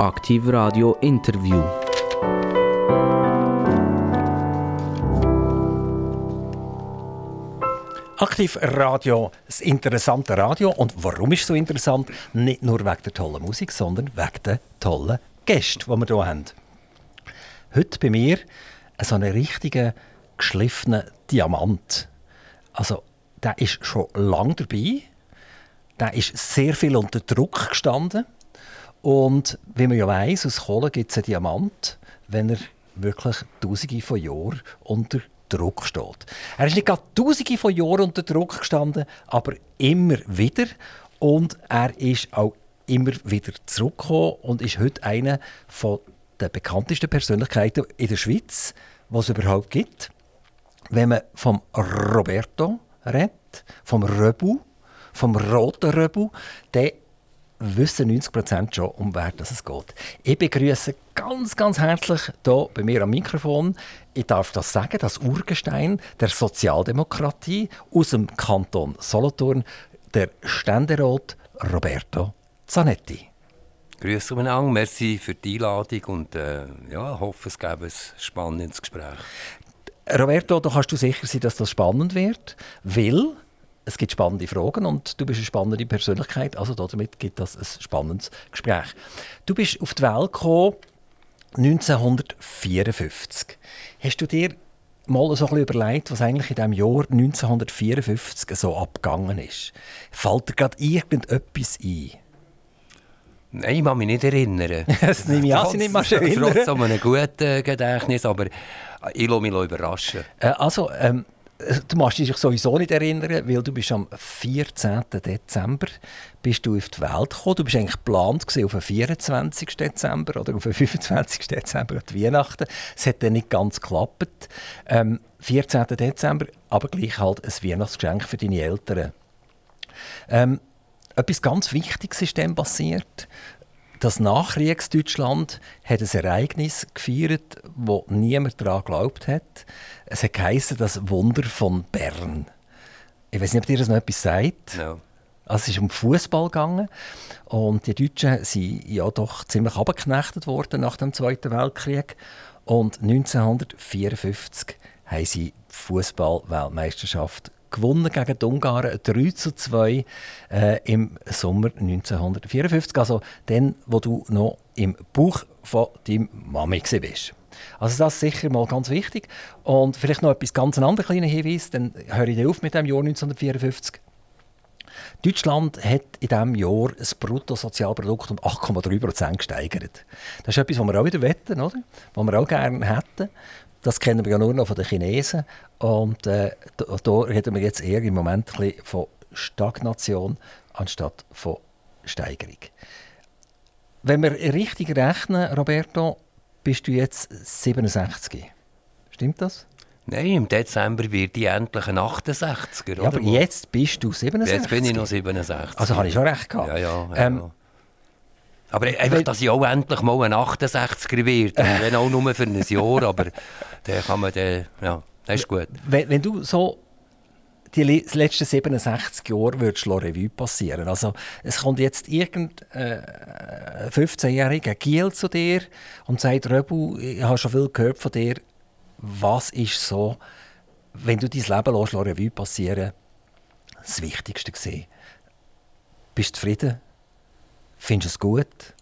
Aktiv Radio Interview. Aktiv Radio, das interessante Radio. Und warum ist es so interessant? Nicht nur wegen der tollen Musik, sondern wegen der tollen Gäste, die wir hier haben. Heute bei mir so einen richtigen geschliffenen Diamant. Also, der ist schon lange dabei. Der ist sehr viel unter Druck gestanden. Und wie man ja weiß, aus Kohle gibt es einen Diamant, wenn er wirklich tausende von Jahren unter Druck steht. Er ist nicht gerade tausende von Jahren unter Druck gestanden, aber immer wieder. Und er ist auch immer wieder zurückgekommen und ist heute einer der bekanntesten Persönlichkeiten in der Schweiz, was es überhaupt gibt. Wenn man vom Roberto redet, vom Röbu, vom roten Röbu, dann wissen 90% schon, um wer es geht. Ich begrüße ganz, ganz herzlich hier bei mir am Mikrofon, ich darf das sagen, das Urgestein der Sozialdemokratie aus dem Kanton Solothurn, der Ständerat Roberto Zanetti. Grüße miteinander, merci für die Einladung und äh, ja, hoffe, es gäbe ein spannendes Gespräch. Roberto, da kannst du sicher sein, dass das spannend wird, weil es gibt spannende Fragen und du bist eine spannende Persönlichkeit, also damit gibt das ein spannendes Gespräch. Du bist auf die Welt gekommen 1954. Hast du dir mal so ein bisschen überlegt, was eigentlich in dem Jahr 1954 so abgegangen ist? Fällt dir gerade irgendetwas ein? Nein, ich kann mich nicht erinnern. das nehme ich an, Sie nicht mal erinnern. Trotzdem ein gutes Gedächtnis, aber ich lasse mich überraschen. Äh, also, ähm, Du machst dich sowieso nicht erinnern, weil du bist am 14. Dezember bist du auf die Welt gekommen. Du bist eigentlich geplant auf den 24. Dezember oder auf den 25. Dezember, an Weihnachten. Es hat dann nicht ganz geklappt. Ähm, 14. Dezember, aber gleich halt ein Weihnachtsgeschenk für deine Eltern. Ähm, etwas ganz Wichtiges ist dann passiert das Nachkriegsdeutschland hat ein Ereignis gefeiert, wo niemand daran geglaubt hat. Es hat geheißen, das Wunder von Bern. Ich weiß nicht, ob dir das noch etwas sagt. No. Also es ist um Fußball gegangen und die Deutschen sind ja doch ziemlich abgeknechtet worden nach dem Zweiten Weltkrieg und 1954 haben sie die Fußball-Weltmeisterschaft gewonnen gegen die Ungarn 3 zu 2 äh, im Sommer 1954. Also dann, wo du noch im Bauch von deinem Mami warst. Also das ist sicher mal ganz wichtig. Und vielleicht noch etwas ganz anderes kleiner Hinweis, dann höre ich auf mit dem Jahr 1954. Deutschland hat in diesem Jahr das Bruttosozialprodukt um 8,3% gesteigert. Das ist etwas, was wir auch wieder wetten, oder? Was wir auch gerne hätten. Das kennen wir ja nur noch von den Chinesen. Und äh, da, da reden wir jetzt eher im Moment ein von Stagnation anstatt von Steigerung. Wenn wir richtig rechnen, Roberto, bist du jetzt 67. Stimmt das? Nein, im Dezember wird ich endlich ein 68er. Ja, aber jetzt bist du 67. Jetzt bin ich noch 67. Also habe ich schon recht gehabt. Ja, ja. ja, ähm, Aber einfach, dass ich auch endlich mal ein 68er werde. wenn auch nur für ein Jahr, aber dann kann man dann, ja, das ist gut. Wenn, wenn du so die letzten 67 Jahre würdest Revue passieren. Also es kommt jetzt irgendein äh, 15-jähriger Giel zu dir und sagt, Röbu, ich habe schon viel gehört von dir. Was ist so, wenn du dein Leben lässt, Revue passieren, das Wichtigste gesehen? Bist du zufrieden? Findest du es gut?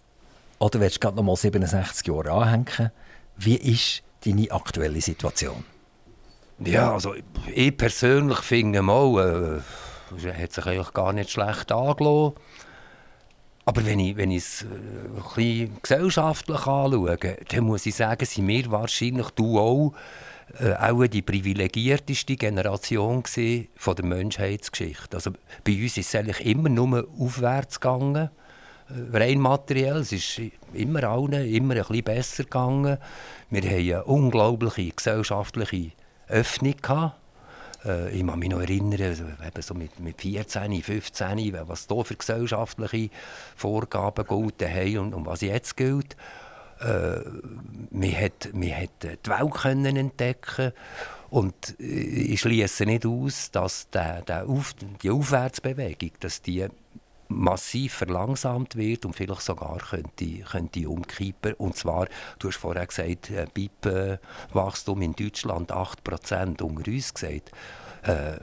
Oder willst du gerade noch mal 67 Jahre anhängen? Wie ist deine aktuelle Situation? Ja, also ich persönlich finde mal, äh, hat sich eigentlich gar nicht schlecht angelassen. Aber wenn ich, wenn ich es äh, ein bisschen gesellschaftlich anschaue, dann muss ich sagen, sind wir wahrscheinlich, du auch, äh, auch die privilegierteste Generation von der Menschheitsgeschichte. Also bei uns ist es eigentlich immer nur aufwärts gegangen, rein materiell. Es ist immer allen immer ein bisschen besser gegangen. Wir haben eine unglaubliche gesellschaftliche Öffnung gehabt. Äh, ich kann mich noch erinnern, also so mit, mit 14, 15, was hier für gesellschaftliche Vorgaben gelten haben und, und was jetzt gilt. Äh, man, man hat die Welt können entdecken und äh, ich schließe nicht aus, dass der, der Auf, die Aufwärtsbewegung, dass die massiv verlangsamt wird und vielleicht sogar könnte, könnte umkippen. Und zwar, du hast vorher gesagt, äh, BIP-Wachstum in Deutschland 8%, unter uns gesagt. Äh,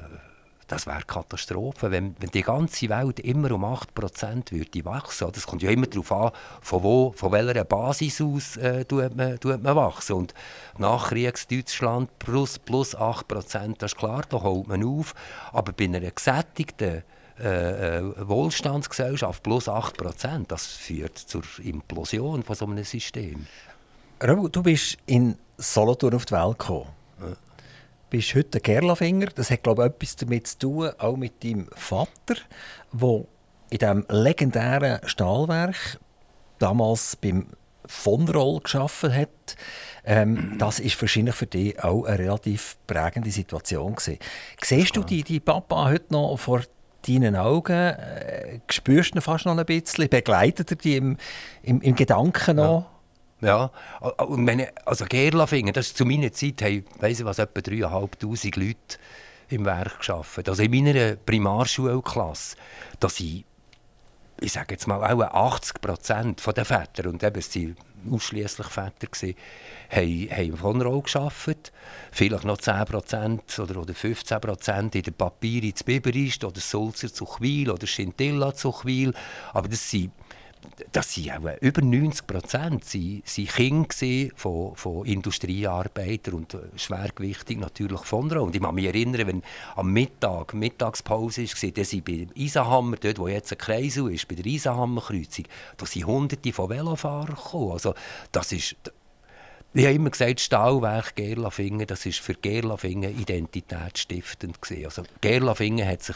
das wäre Katastrophe, wenn, wenn die ganze Welt immer um 8% würde wachsen. Das kommt ja immer darauf an, von, wo, von welcher Basis aus äh, tut man, tut man wachsen. Und Nachkriegsdeutschland plus, plus 8%, das ist klar, da holt man auf. Aber bei einer gesättigten äh, äh Wohlstandsgesellschaft plus 8%, das führt zur Implosion von so einem System. Rabu, du bist in Solothurn auf die Welt gekommen. Ja bist heute ein Gerlafinger. Das hat, glaube ich, etwas damit zu tun, auch mit deinem Vater, der in diesem legendären Stahlwerk damals beim von Roll geschaffen hat. Ähm, das ist wahrscheinlich für dich auch eine relativ prägende Situation gewesen. Siehst du die, die Papa heute noch vor deinen Augen? Äh, spürst du ihn fast noch ein bisschen? Begleitet er dich im, im, im Gedanken noch? Ja. Ja, und meine, also Gerlafingen, das ist zu meiner Zeit, haben, weiss ich was, etwa 3'500 Leute im Werk gearbeitet. Also in meiner Primarschulklasse, da sind, ich sage jetzt mal, auch 80 Prozent der Väter, und eben, es ausschließlich Väter, gewesen, haben, haben von Roll gearbeitet. Vielleicht noch 10 Prozent oder, oder 15 Prozent in der Papier in Biberist oder Sulzer zu Chwil oder Scintilla zu Chwil. Aber das sind das sind auch über 90 Prozent sind, sind Kinder von, von Industriearbeitern und äh, schwergewichtig natürlich von Rohr. Und ich kann mich erinnern, wenn am Mittag Mittagspause war, dann sind bei Eisenhammer, dort wo jetzt ein Kreisel ist, bei der Eisenhammer-Kreuzung, da sind hunderte von Velofahrern gekommen. Also das ist... Ich habe immer gesagt, Stahlwerk Gerlafingen, das ist für Gerlafingen identitätsstiftend. Also Gerlafingen hat sich,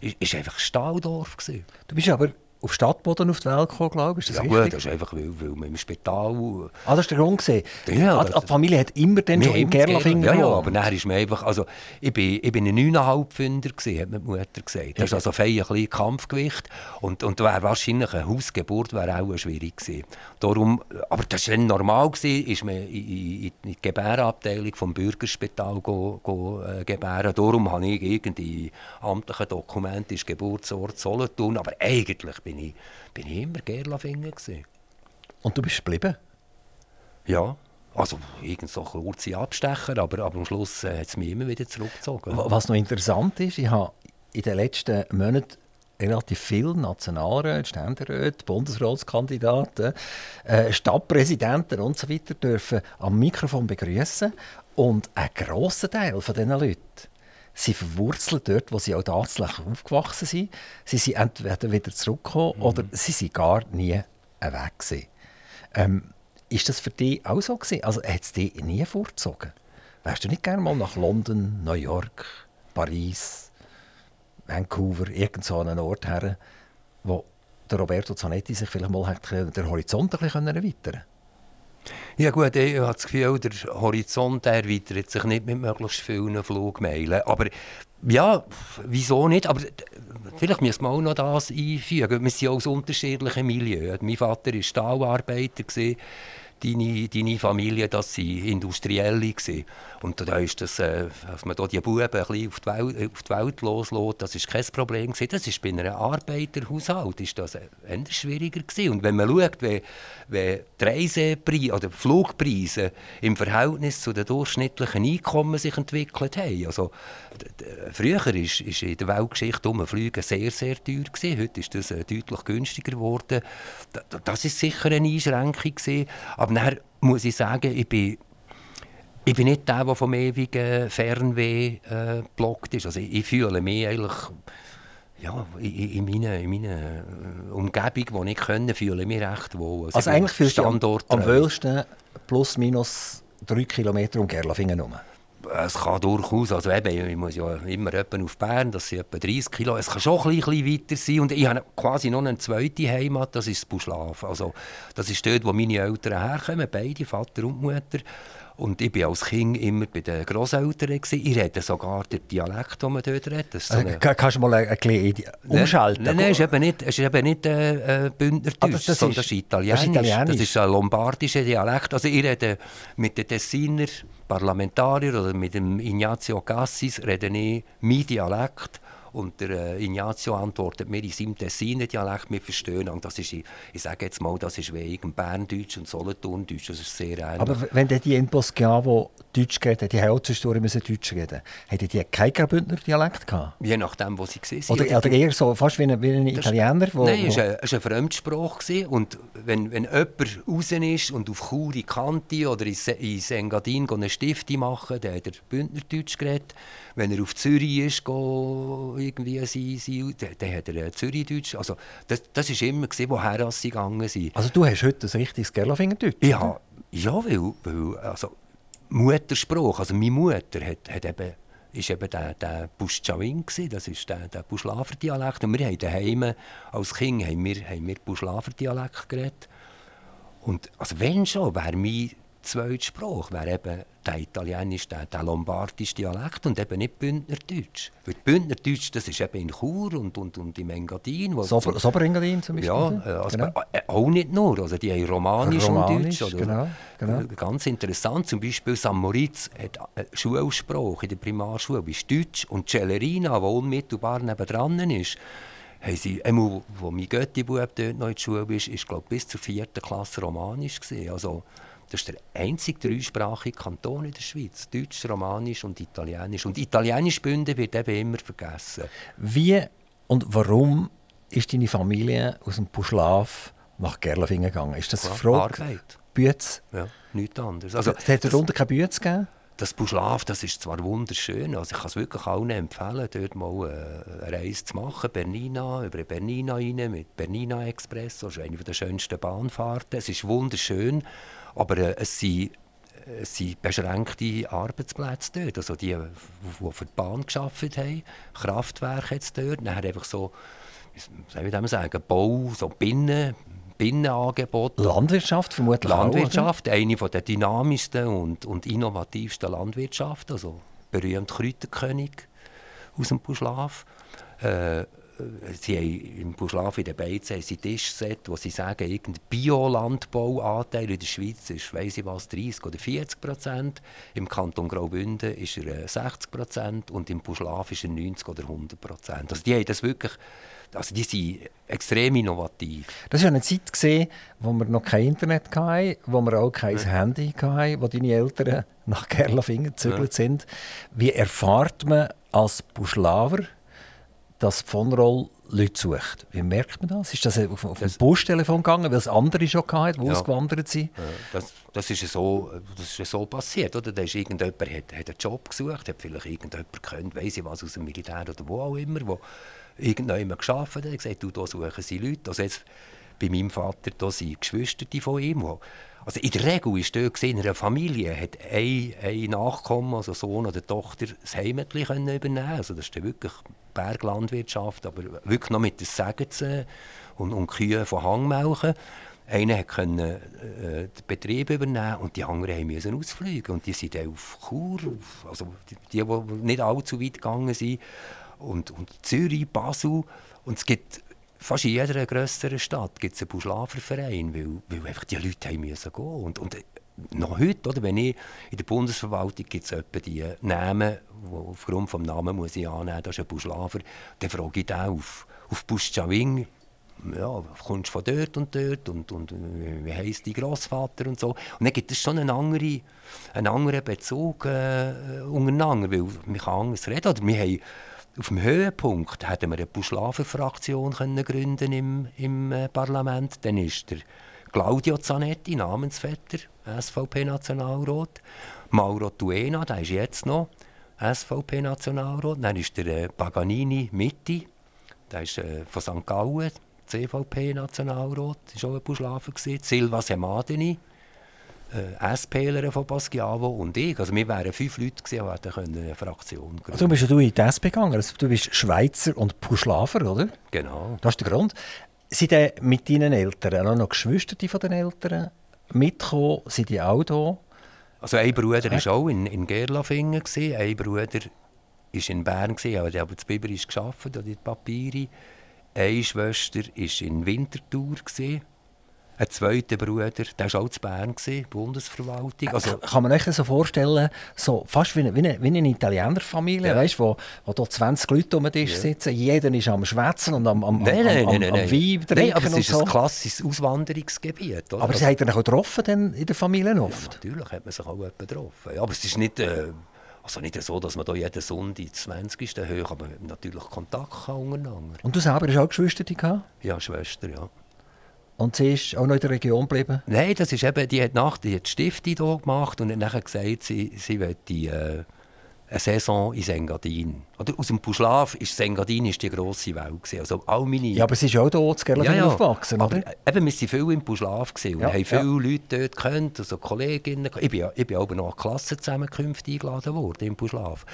ist, ist einfach Stahldorf gewesen. Du bist aber auf Stadtboden auf die Welt gekommen, glaube ich. Ist das ja richtig? gut, das ist einfach, weil, weil man im Spital... Ah, das ist der Grund gewesen. Ja, ah, die Familie hat immer dann schon im Gerlafinger Ja, ja, aber nachher ist man einfach... Also, ich bin, ich bin ein 9,5 Pfünder gewesen, hat mir die Mutter gesagt. Das ist also fein ein Kampfgewicht. Und, und wäre wahrscheinlich eine Hausgeburt wäre auch schwierig gewesen. Darum, aber das war dann normal, gewesen, ist man in, in, in die Gebärabteilung vom Bürgerspital go, go, äh, gebären. Darum habe ich irgendwie amtliche Dokumente, ist Geburtsort Solothurn, aber eigentlich bin ich, bin ich immer Gerlafinger. Und du bist geblieben? Ja. Also, irgend so kurze Abstecher, aber, aber am Schluss äh, hat es mich immer wieder zurückgezogen. Was noch interessant ist, ich habe in den letzten Monaten relativ viele Nationalräte, Ständeräte, Bundesratskandidaten, äh, Stadtpräsidenten und so dürfen am Mikrofon begrüßen und ein grosser Teil von diesen Leuten sie verwurzelt dort, wo sie auch tatsächlich aufgewachsen sind. Sie sind entweder wieder zurückgekommen mhm. oder sie sind gar nie weg gewesen. Ähm, ist das für dich auch so gewesen? Also hat es dich nie vorgezogen? Wärst du nicht gerne mal nach London, New York, Paris, Vancouver, irgend so einen Ort her, wo der Roberto Zanetti sich vielleicht mal den Horizont ein bisschen erweitern konnte? Ja gut, ich habe das Gefühl, der Horizont erweitert sich nicht mit möglichst vielen Flugmeilen. Aber ja, wieso nicht? Aber vielleicht müssen wir auch noch das einfügen. Wir sind aus unterschiedlichen Milieus. Mein Vater war Stahlarbeiter deine, deine Familie, das waren Industrielle. Gewesen. Und da ist das, äh, dass man da die Buben auf die Welt, auf die Welt loslässt, das ist kein Problem. Das ist bei einem Arbeiterhaushalt ist das eher schwieriger gewesen. Und wenn man schaut, wie, wie die Reisepreise oder Flugpreise im Verhältnis zu den durchschnittlichen Einkommen sich entwickelt haben, also früher ist in der Weltgeschichte Umfliegen sehr, sehr teuer gewesen. Heute ist das äh, deutlich günstiger geworden. Das ist sicher eine Einschränkung gewesen. Aber nachher muss ich sagen, ich bin ich bin nicht der, der vom ewigen Fernweh äh, blockt ist. Also ich, ich, fühle mich eigentlich ja, in, in meiner, in meiner äh, Umgebung, die ich können, fühle ich mich recht wohl. Also, also eigentlich fühlst du am, am wohlsten plus minus drei Kilometer um Gerlafingen herum? Es kann durchaus, also eben, ich muss ja immer auf Bern, das sind etwa 30 Kilo, es kann schon ein bisschen weiter sein und ich habe quasi noch eine zweite Heimat, das ist Buschlaf. Also das ist dort, wo meine Eltern herkommen, beide, Vater und Mutter. Und ich war als Kind immer bei den Grosseltern. Ich rede sogar den Dialekt, den man dort redet. So eine... Kannst du mal ein, bisschen umschalten? Nein, nein, es ist eben nicht, es ist eben nicht äh, äh Bündnerdeutsch, ah, das, das sondern das ist Italienisch. Das ist, Italienisch. das ist ein lombardischer Dialekt. Also ich rede mit den Tessiner Parlamentariern oder mit dem Ignazio Cassis rede ich mein Dialekt Und der äh, Ignazio antwortet mir in seinem Tessiner Dialekt, wir verstehen. Und das ist, ich, ich sage jetzt mal, das ist wegen Berndeutsch und Solothurndeutsch, das ist sehr ähnlich. Aber wenn die in Boschiavo Deutsch reden, die zwischendurch müssen Deutsch reden, hatten die keinen Graubündner Dialekt gehabt? Je nachdem, wo sie waren. Oder, oder eher so, fast wie ein, wie ein Italiener? Wo, nein, es war ein, Fremdsprache. Und wenn, wenn jemand raus ist und auf Chur in Kante oder in, in Engadin eine Stifte machen, dann hat er Bündnerdeutsch geredet. Wenn er auf Zürich ist, go, irgendwie sein, sein, dann, hat er Zürichdeutsch. Also das, das war immer, woher sie gegangen sind. Also du hast heute ein richtiges Gerlafingerdeutsch? Ja, ja weil, weil also, Muttersprache, also meine Mutter hat, hat eben ist eben der, der Buschawin, das ist der, der Buschlafer-Dialekt. Und wir haben daheim, als Kind haben wir, haben wir Buschlafer-Dialekt geredet. Und also wenn schon, wäre mein zweite Sprache wäre eben der Italienisch, der, der lombardische Dialekt und eben nicht Bündnerdeutsch. Weil Bündnerdeutsch, das ist eben in Chur und, und, und im Engadin. Sober, Soberengadin zum Beispiel? Ja, äh, also genau. Äh, auch nicht nur. Also die haben Romanisch, Romanisch und Deutsch. Oder, genau, genau. Äh, Ganz interessant, zum Beispiel St. Moritz hat Schulsprache in der Primarschule, ist Deutsch. Und Celerina, die unmittelbar nebenan ist, haben sie, einmal, wo mein Götti-Bub dort noch in der Schule ist, ist glaube bis zur vierten Klasse Romanisch gewesen. Also, das ist der einzige dreisprachige Kanton in der Schweiz. Deutsch, Romanisch und Italienisch. Und Italienisch Bünde wird eben immer vergessen. Wie und warum ist deine Familie aus dem Puschlaf nach Gerlafingen gegangen? Ist das ja, Frage? Arbeit. Bütz? Ja, nichts anderes. Also, es hat darunter keine Bütz gegeben? Das Buschlaf, das ist zwar wunderschön, also ich kann es wirklich allen empfehlen, dort mal äh, eine Reise zu machen, Bernina, über Bernina rein, mit Bernina Express, das ist eine der schönsten Bahnfahrten. Es ist wunderschön, aber äh, es sind es sind beschränkte Arbeitsplätze dort. Also die, die für die Bahn geschafft haben, Kraftwerke jetzt dort, nachher einfach so, wie soll ich sagen, Bau, so Binnen, Binnenangebote. Landwirtschaft vermutlich Landwirtschaft, auch, eine der dynamischsten und, und innovativsten Landwirtschaften, also berühmt Kräuterkönig aus dem Buschlaf. Äh, sie haben im Buschlaf in den Beizen ein Tischset, wo sie sagen, irgendein Biolandbauanteil in der Schweiz ist, weiss ich was, 30 oder 40 Prozent. Im Kanton Graubünden ist er 60 äh, Prozent und im Buschlaf ist er 90 oder 100 Prozent. Also die haben das wirklich also die sind extrem innovativ. Das war eine Zeit, gewesen, wo wir noch kein Internet hatten, wo wir auch kein ja. Handy hatten, wo deine Eltern nach Gerlafingen gezügelt ja. sind. Wie erfahrt man als Buschlaver, dass von Roll Leute sucht. Wie merkt man das? Ist das auf, auf das, ein Posttelefon gegangen, weil es andere schon hatten, die ja. ausgewandert sind? Das, das, ist so, das ist so passiert. Oder? Da ist irgendjemand hat, hat einen Job gesucht, hat vielleicht irgendjemand kennt, weiss ich was, aus dem Militär oder wo auch immer, wo irgendjemand geschafft hat, gesagt, du, da suchen sie Leute. Also jetzt bei meinem Vater, da sind Geschwister von ihm, also in der Regel ist dort in einer Familie hat ein, ein Nachkommen, also Sohn oder Tochter, das Heimatli übernehmen Also das ist dann wirklich Berglandwirtschaft, aber wirklich noch mit den Sägen und, und Kühe von Hangmelken. Einer konnte äh, den Betrieb übernehmen und die anderen mussten ausfliegen. Und die sind dann auf Chur, also die, die, die nicht allzu weit gegangen sind, und, und Zürich, Basel. Und es gibt fast in jeder grösseren Stadt gibt es einen Buschlaferverein, weil, weil einfach die Leute haben müssen gehen. Und, und noch heute, oder, wenn ich in der Bundesverwaltung gibt es etwa die Namen, wo aufgrund des Namen muss ich annehmen, das ist ein Buschlafer, dann frage ich den auf, auf Buschawing, ja, kommst von dort und dort und, und wie heisst dein Großvater und so. Und dann gibt es schon einen anderen, einen anderen Bezug äh, untereinander, weil man kann anders reden. Oder wir haben auf dem Höhepunkt hätten wir eine Buschlafer-Fraktion gründen im, im äh, Parlament. Dann ist der Claudio Zanetti, Namensvetter, SVP-Nationalrat. Mauro Tuena, der ist jetzt noch SVP-Nationalrat. Dann ist der äh, Paganini Mitti, der ist äh, von St. Gallen, CVP-Nationalrat, war auch ein Buschlafer. Silva Semadeni, äh, SPler von Basquiavo und ich. Also wir wären fünf Leute gewesen, die eine Fraktion gründen also, Du bist ja du in die SP gegangen. Also, du bist Schweizer und Puschlafer, oder? Genau. Das ist der Grund. Sind denn mit deinen Eltern auch noch Geschwister von den Eltern mitgekommen? Sind die auch da? Also ein Bruder war auch in, in Gerlafingen, ein Bruder war in Bern, aber der hat das Biber geschafft, die Papiere. Eine Schwester war in Winterthur. Ein zweiter Bruder, der war auch zu Bern, Bundesverwaltung. Also, Kann man das so vorstellen, so fast wie eine, wie eine, wie eine Italienerfamilie, Ja. weißt, wo, wo da 20 Leute um den Tisch sitzen, jeder ist am Schwätzen und am, am, am, nein, nein, am, nein, nein, am nein. Wein trinken Nein, aber es ist so. ein klassisches Auswanderungsgebiet. Oder? Aber sie Also- ihr euch auch getroffen dann in der Familie oft? Natürlich hat man sich auch jemanden getroffen. Ja, aber es ist nicht, äh, also nicht so, dass man da jeden Sonntag ins 20. hoch, aber wir haben natürlich Kontakt gehabt untereinander. Und du selber hast auch Geschwister gehabt? Ja, Schwester, ja. Und sie ist auch noch in der Region geblieben? Nein, das ist eben, die hat nach die hat die Stiftung hier gemacht und hat nachher gesagt, sie, sie möchte äh, eine Saison in Engadin. Oder aus dem Puschlav ist Engadin ist die grosse Welt gewesen. Also all meine... Ja, aber sie ist auch hier zu Gerlafingen aufgewachsen, aber, oder? Eben, wir sind viel im Puschlav gewesen und Ja, haben viele ja. Leute dort gekannt, also Kolleginnen. Ich bin, ja- ich bin aber noch an Klassenzusammenkünfte eingeladen worden im Puschlav.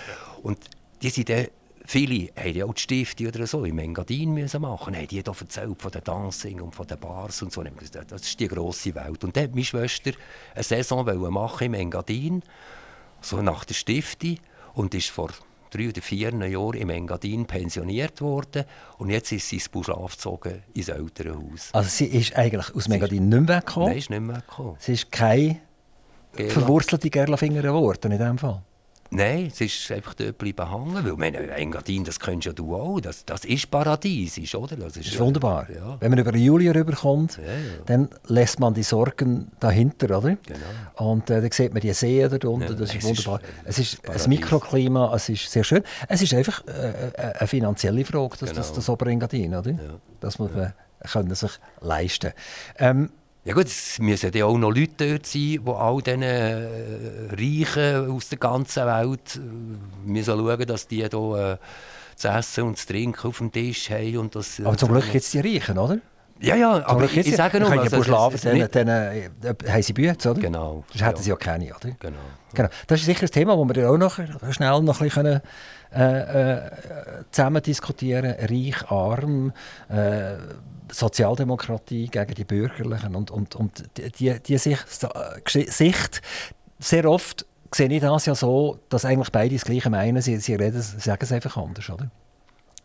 Und die sind dann, viele haben ja auch die Stifte oder so im Engadin müssen machen. Haben die da erzählt von den Dancing und von den Bars und so. Das ist die grosse Welt. Und dann hat meine Schwester eine Saison machen im Engadin, so nach der Stifte und ist vor drei oder vier Jahren im Engadin pensioniert worden und jetzt ist sie ins Buschlaf gezogen, ins Elternhaus. Also sie ist eigentlich aus Megadin nicht mehr weggekommen. Nein, ist nicht mehr gekommen. Sie ist keine Gerla- verwurzelte Gerlafinger geworden in dem Fall. Nein, es ist einfach dort bleiben hängen, weil meine, Engadin, das kennst ja du auch, das, das ist paradiesisch, oder? Das Das ist wunderbar. Ja. Wenn man über den Juli rüberkommt, Ja, ja. dann lässt man die Sorgen dahinter, oder? Genau. Und äh, dann sieht man die Seen dort unten, das ist ist, wunderbar. äh, es ist ein Mikroklima, es ist sehr schön. Es ist einfach äh, äh, eine finanzielle Frage, das, das, Genau. das Oberengadin, oder? Das muss man können sich leisten. Ähm, Ja gut, es müssen ja auch noch Leute dort sein, die all diesen äh, Reichen aus der ganzen Welt äh, müssen schauen, dass die hier äh, zu essen und zu trinken auf dem Tisch haben. Und das, aber zum Glück gibt es die Reichen, oder? Ja, ja, aber ich, ich die- sage nur... können ja also, schlafen, dann, dann äh, haben sie Bücher, oder? Genau, Sonst hätten ja. sie ja keine, oder? Genau. Genau. Das ist sicher ein Thema, das wir dann auch noch schnell noch ein bisschen können, äh, äh, zusammen diskutieren können. Reich, arm, äh, Sozialdemokratie gegen die Bürgerlichen und, und, und die, die, die Sicht, äh, Sicht, sehr oft sehe ich das ja so, dass eigentlich beide das Gleiche meinen, sie, sie, reden, sie sagen es einfach anders. Oder?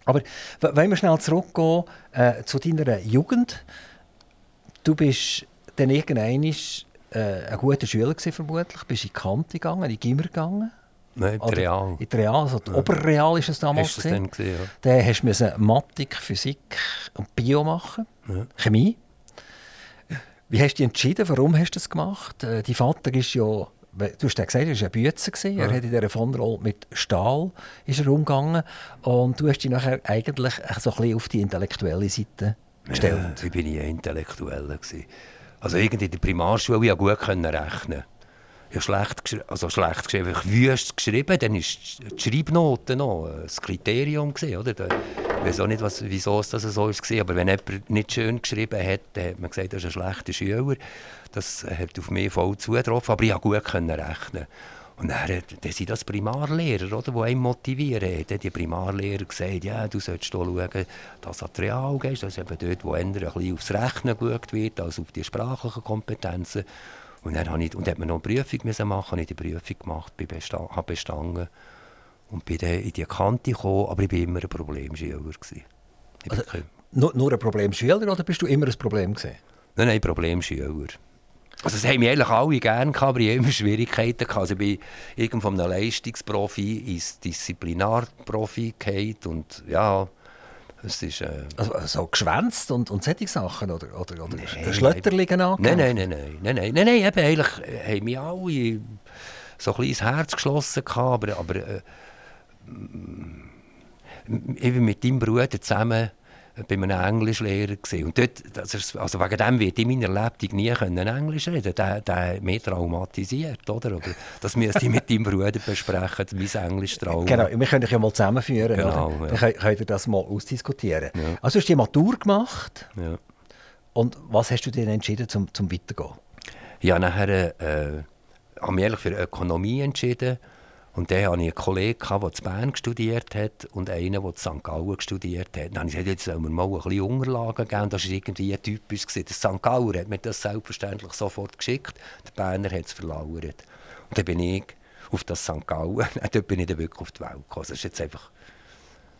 Aber wenn wir schnell zurückgehen äh, zu deiner Jugend, du bist dann irgendwann äh, ein guter Schüler gewesen, vermutlich, bist in die Kante gegangen, in die Gimmer gegangen. Nein, Oder Real. In die Real, also die Oberreal ist es damals. Hast dann gesehen? Ja. Dann hast du Mathematik, Physik und Bio machen. Chemie. Wie hast du dich entschieden? Warum hast du das gemacht? Äh, Dein Vater ist ja, du hast ja gesagt, er war ein Bützer. gewesen. Er hat in dieser Vonrolle mit Stahl ist er umgegangen. Und du hast dich nachher eigentlich so ein bisschen auf die intellektuelle Seite gestellt. Ja, ich bin ja Intellektueller. gewesen. Also irgendwie in der Primarschule ja gut können rechnen. Ich habe schlecht, also schlecht geschrieben, ich wüst geschrieben, dann war die Schreibnote noch ein Kriterium. Gewesen, oder? Ich weiß auch nicht, was, wieso es das so war, aber wenn jemand nicht schön geschrieben hat, dann hat man gesagt, das ist ein schlechter Schüler. Das hat auf mich voll zugetroffen, aber ich konnte gut rechnen. Und dann, dann sind das Primarlehrer, oder, die einen motivieren. Dann die Primarlehrer gesagt, ja, du solltest hier schauen, dass an die Real gehst. Das ist eben dort, wo eher ein bisschen aufs Rechnen geschaut wird, als auf die sprachlichen Kompetenzen. Und dann habe ich, und man noch eine Prüfung machen, habe ich die Prüfung gemacht, bin bestand, habe bestanden und bin dann in die Kante gekommen, aber ich war immer ein Problemschüler. gewesen. Kein- Nur, nur ein Problemschüler oder bist du immer ein Problem gewesen? Nein, nein, Problemschüler. Also das haben mich eigentlich alle gerne gehabt, aber ich hatte immer Schwierigkeiten. Gehabt. Also ich bin irgend von einem Leistungsprofi ins Disziplinarprofi gefallen und ja, es ist... Äh, Also so geschwänzt und, und solche Sachen? Oder, oder, oder Nein, Schlötterlinge Nein, angehängt? nein, nein, nein, nein, nein, nein, nein eben, eigentlich haben mich alle so ein bisschen ins Herz geschlossen gehabt, aber, aber äh, ich bin mit deinem Bruder zusammen bei einem Englischlehrer gewesen. und dort, das ist, also wegen dem wird in meiner Lebtung nie können Englisch reden. Der, der mich traumatisiert, oder? Aber das müsste ich mit deinem Bruder besprechen, mein Englisch-Trauma. Genau, wir können dich ja mal zusammenführen. Genau, oder? ja. Dann könnt, ihr das mal ausdiskutieren. Also du hast die Matur gemacht Ja. und was hast du dir entschieden, zum, zum Weitergehen? Ich habe nachher äh, habe mich eigentlich für Ökonomie entschieden. Und dann hatte ich einen Kollegen, der zu Bern studiert hat und einen, der zu St. Gallen studiert hat. Dann habe ich gesagt, jetzt sollen wir mal ein bisschen Unterlagen geben. Das war irgendwie typisch. Der St. Galler hat mir das selbstverständlich sofort geschickt. Der Berner hat es verlauert. Und dann bin ich auf das St. Gallen, dort bin ich dann wirklich auf die Welt gekommen. Das ist jetzt einfach,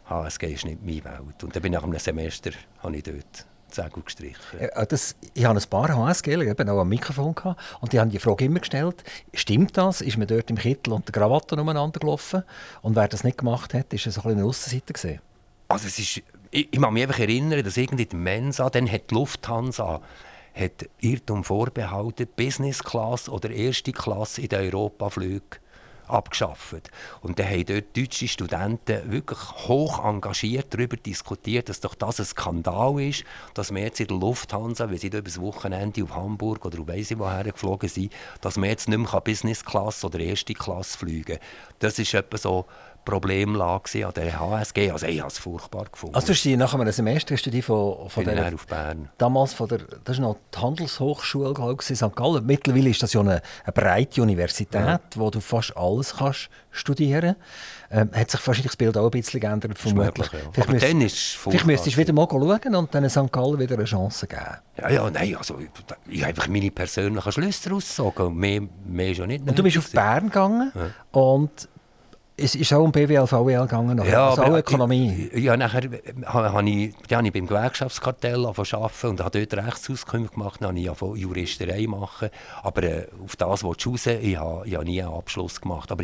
HSG ist nicht meine Welt. Und dann bin ich nach einem Semester habe ich dort Segel gestrichen. Äh, das, ich habe ein paar HSG eben auch am Mikrofon gehabt, und die haben die Frage immer gestellt, stimmt das? Ist man dort im Kittel und der Krawatte umeinander gelaufen? Und wer das nicht gemacht hat, ist so ein eine Aussenseite gesehen. Also es ist, ich, ich kann mich einfach erinnern, dass irgendwie die Mensa, dann hat die Lufthansa hat Irrtum vorbehalten, Business Class oder erste Klasse in den Europaflügen abgeschafft. Und dann haben dort deutsche Studenten wirklich hoch engagiert darüber diskutiert, dass doch das ein Skandal ist, dass wir jetzt in der Lufthansa, wenn sie über das Wochenende auf Hamburg oder weiss ich woher geflogen sind, dass wir jetzt nicht mehr Business Class oder erste Klasse fliegen kann. Das ist etwa so Problemlage an der HSG. Also ich habe es furchtbar gefunden. Also du nach einem Semester hast du die von, von der, auf Bern. damals von der, das war noch die Handelshochschule glaube ich, in St. Gallen. Mittlerweile ist das ja eine, eine breite Universität, ja. wo du fast alles kannst studieren ähm, Hat sich wahrscheinlich das Bild auch ein bisschen geändert, vermutlich. Möglich, ja. Vielleicht, müsst, dann ist vielleicht müsstest du wieder mal schauen und dann St. Gallen wieder eine Chance geben. Ja, ja, nein, also ich, ich habe einfach meine persönlichen Schlüsse rausgezogen. Mehr, mehr ist ja nicht. Und du bist auf Bern gegangen ja. und es ist auch um BWL, VWL gegangen, ja, also auch Ökonomie. Ich, ja, nachher habe ich, habe ich beim Gewerkschaftskartell arbeiten und habe dort Rechtsauskunft gemacht, dann habe ich Juristerei machen. Aber äh, auf das wollte ich raus, ich habe, ich habe nie einen Abschluss gemacht. Aber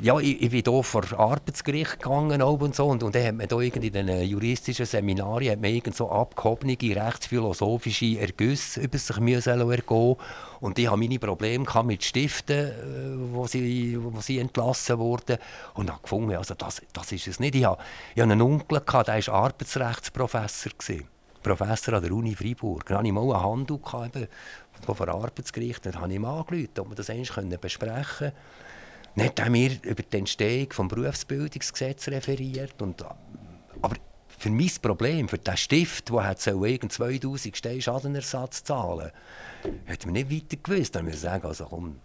ja, ich, ich bin hier vor Arbeitsgericht gegangen und so und, und dann hat man da irgendwie in den juristischen Seminarien hat man irgend so abgehobene rechtsphilosophische Ergüsse über sich müssen ergehen und ich hatte meine Probleme mit Stiften, äh, wo sie, wo sie entlassen wurden und habe gefunden, also das, das ist es nicht. Ich hatte, ich hatte einen Onkel, der war Arbeitsrechtsprofessor. Gewesen. Professor an der Uni Freiburg. Dann hatte ich mal einen Handel vor Arbeitsgericht. Dann habe ich ihm angerufen, ob wir das eigentlich besprechen können. Hat er mir über die Entstehung des Berufsbildungsgesetzes referiert. Und, aber für mein Problem, für den Stift, der hat so 2000 Steine Schadenersatz zahlen hat man nicht weiter gewusst. Dann muss ich sagen, also komm,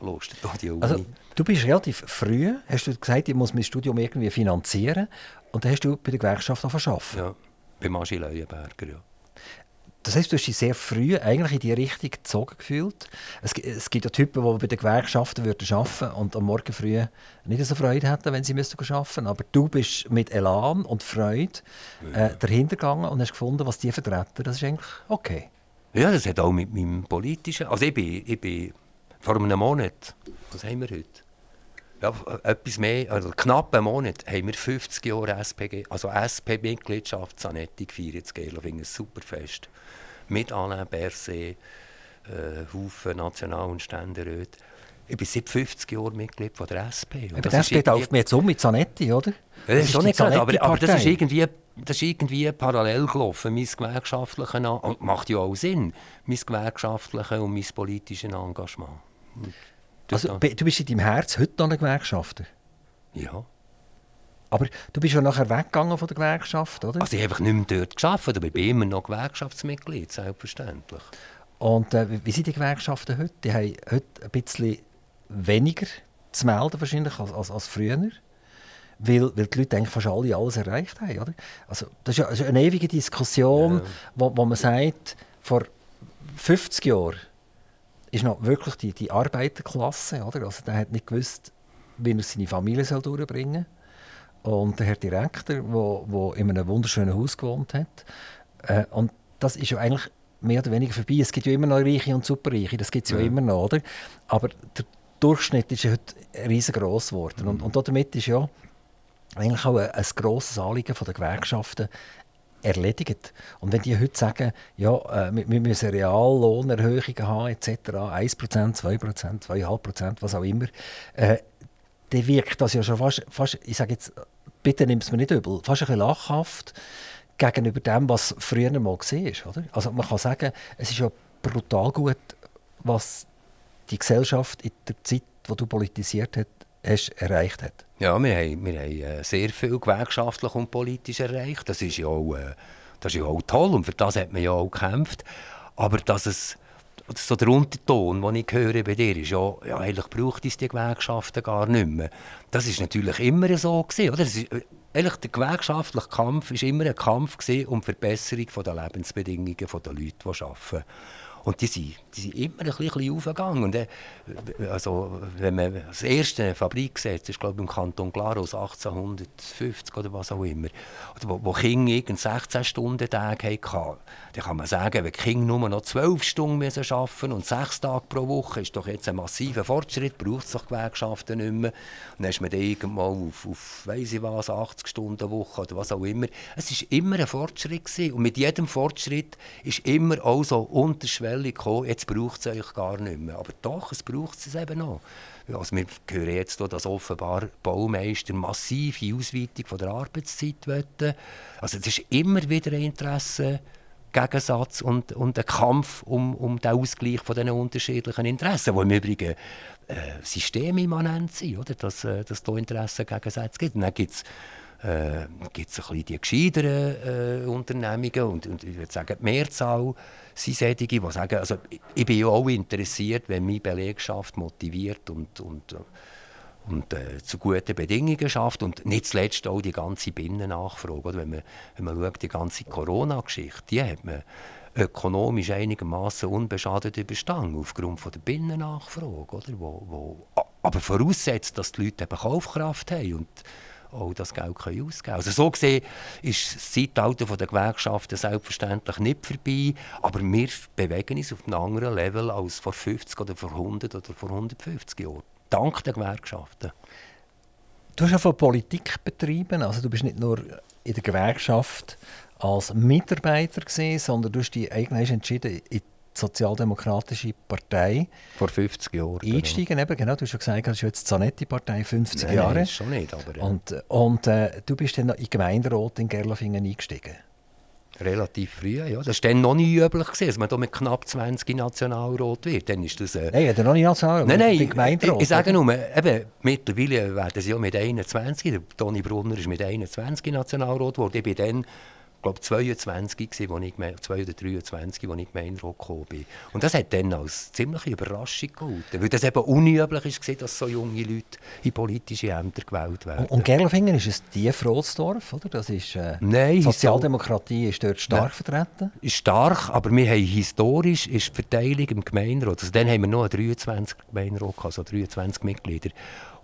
los, die Uni. Also, du bist relativ früh, hast du gesagt, ich muss mein Studium irgendwie finanzieren. Und dann hast du bei der Gewerkschaft angefangen Ja, bei Maschi Leuenberger, ja. Das heißt, du hast dich sehr früh eigentlich in die Richtung gezogen gefühlt. Es, es gibt ja Typen, die bei den Gewerkschaften würden arbeiten und am Morgen früh nicht so Freude hätten, wenn sie müssten arbeiten Aber du bist mit Elan und Freude äh, dahinter gegangen und hast gefunden, was die vertreten. Das ist eigentlich okay. Ja, das hat auch mit meinem politischen... Also ich bin, ich bin vor einem Monat, was haben wir heute? Ja, etwas mehr, also knapp einen Monat, haben wir 50 Jahre SPG, also SP-Mitgliedschaft Zanetti gefeiert. Das finde ich ein super Fest mit Alain Berset, äh, Haufen National- und Ständeräte. Ich bin seit 50 Jahren Mitglied von der SP. Aber das, das geht auf mir jetzt um mit Zanetti, oder? Ja, das, ist doch nicht gerade, aber, aber das ist irgendwie das ist irgendwie parallel gelaufen, mein gewerkschaftliches und macht ja auch Sinn, mein gewerkschaftliches und mein politisches Engagement. Also, du bist in deinem Herz heute noch ein Gewerkschafter? Ja. Aber du bist ja nachher weggegangen von der Gewerkschaft, oder? Also ich habe einfach nicht mehr dort gearbeitet, aber ich bin immer noch Gewerkschaftsmitglied, selbstverständlich. Und äh, wie sind die Gewerkschaften heute? Die haben heute ein bisschen weniger zu melden wahrscheinlich als, als, als früher. Weil, weil die Leute eigentlich fast alle alles erreicht haben. Oder? Also, das ist ja also eine ewige Diskussion, ja. wo, wo man sagt, vor 50 Jahren ist noch wirklich die, die Arbeiterklasse. Oder? Also, der hat nicht gewusst, wie er seine Familie soll durchbringen soll und der Herr Direktor, der in einem wunderschönen Haus gewohnt hat. Äh, und das ist ja eigentlich mehr oder weniger vorbei. Es gibt ja immer noch Reiche und Superreiche, das gibt es ja. ja. immer noch, oder? Aber der Durchschnitt ist ja heute riesengroß geworden. Mhm. Und, und damit ist ja eigentlich auch ein, ein grosses Anliegen der Gewerkschaften erledigt. Und wenn die heute sagen, ja, äh, wir, müssen Reallohnerhöhungen haben, etc., 1%, 2%, 2,5%, was auch immer, äh, dann wirkt das ja schon fast, fast ich sage jetzt, bitte nimm es mir nicht übel, fast ein bisschen lachhaft gegenüber dem, was früher mal war. Oder? Also man kann sagen, es ist ja brutal gut, was die Gesellschaft in der Zeit, wo du politisiert hast, hast erreicht hat. Ja, wir haben, wir haben äh, sehr viel gewerkschaftlich und politisch erreicht. Das ist ja auch, äh, das ist ja auch toll und für das hat man ja auch gekämpft. Aber dass es so der Unterton, den ich höre bei dir, ist ja, ja eigentlich braucht es die Gewerkschaften gar nicht mehr. Das ist natürlich immer so gewesen, oder? Ist, äh, eigentlich der gewerkschaftliche Kampf war immer ein Kampf um die Verbesserung der Lebensbedingungen der Leute, die arbeiten. Und die sind, die sind immer ein bisschen aufgegangen. Und, äh, also, wenn man das erste Fabrikgesetz ist, glaube ich, im Kanton Glarus 1850 oder was auch immer, wo, wo Kinder 16 Stunden Tag hatten, dann kann man sagen, wenn Kinder nur noch 12 Stunden müssen arbeiten und 6 Tage pro Woche, ist doch jetzt ein massiver Fortschritt, braucht es doch Gewerkschaften nicht mehr. Und dann ist man dann irgendwann auf, auf weiss ich was, 80 Stunden Woche oder was auch immer. Es war immer ein Fortschritt. Gewesen. Und mit jedem Fortschritt ist immer auch so unterschwellig gekommen, jetzt braucht es euch gar nicht mehr. Aber doch, es braucht es eben noch. Also wir hören jetzt hier, dass offenbar Baumeister massive Ausweitung von der Arbeitszeit wollen. Also es ist immer wieder ein Interesse Gegensatz und, und ein Kampf um, um den Ausgleich von diesen unterschiedlichen Interessen, die im Übrigen äh, systemimmanent sind, oder? dass es äh, hier Interessengegensätze gibt. Und dann gibt es äh, ein bisschen die gescheiteren äh, Unternehmungen und, und ich würde sagen, die Mehrzahl sind solche, die sagen, also ich bin ja auch interessiert, wenn meine Belegschaft motiviert und, und, und äh, zu guten Bedingungen schafft und nicht zuletzt auch die ganze Binnennachfrage. Oder? Wenn, man, wenn man schaut, die ganze Corona-Geschichte, die hat man ökonomisch einigermaßen unbeschadet überstanden aufgrund von der Binnennachfrage, oder? Wo, wo, aber voraussetzt, dass die Leute eben Kaufkraft haben und auch das Geld können ausgeben können. Also so gesehen ist das Zeitalter der Gewerkschaften selbstverständlich nicht vorbei, aber wir bewegen uns auf einem anderen Level als vor 50 oder vor 100 oder vor 150 Jahren. Dank der Gewerkschaften. Du hast ja von Politik betrieben, also du bist nicht nur in der Gewerkschaft als Mitarbeiter gesehen, sondern du hast dich eigentlich entschieden, in die Sozialdemokratische Partei vor 50 Jahren genau. einsteigen. Genau. Eben, genau, du hast schon gesagt, das ist jetzt die Zanetti-Partei 50 Nein, Jahre. Nein, schon nicht, aber ja. Und, und äh, du bist dann in Gemeinderat in Gerlafingen eingestiegen. Relativ früh, ja. Das war dann noch nie üblich, gewesen, dass man da mit knapp 20 Nationalrat wird. Dann ist das, äh... Nein, noch nicht Nationalrat, nein, nein, Gemeinderat. Ich, ich sage nur, eben, mittlerweile werden sie ja mit 21, der Toni Brunner ist mit 21 Nationalrat geworden. Ich bin dann glaube 22 als ich, zwei oder 23, als ich Gemeinderat gekommen bin. Und das hat dann als ziemliche Überraschung gehalten, weil das eben unüblich ist, dass so junge Leute in politische Ämter gewählt werden. Und, und Gerlafingen ist es Tiefrotsdorf, oder? Das ist, äh, Nein, Sozialdemokratie ist dort stark Nein, vertreten? Ist stark, aber wir haben historisch ist die Verteilung im Gemeinderat, also dann haben wir noch 23 Gemeinderat, also 23 Mitglieder.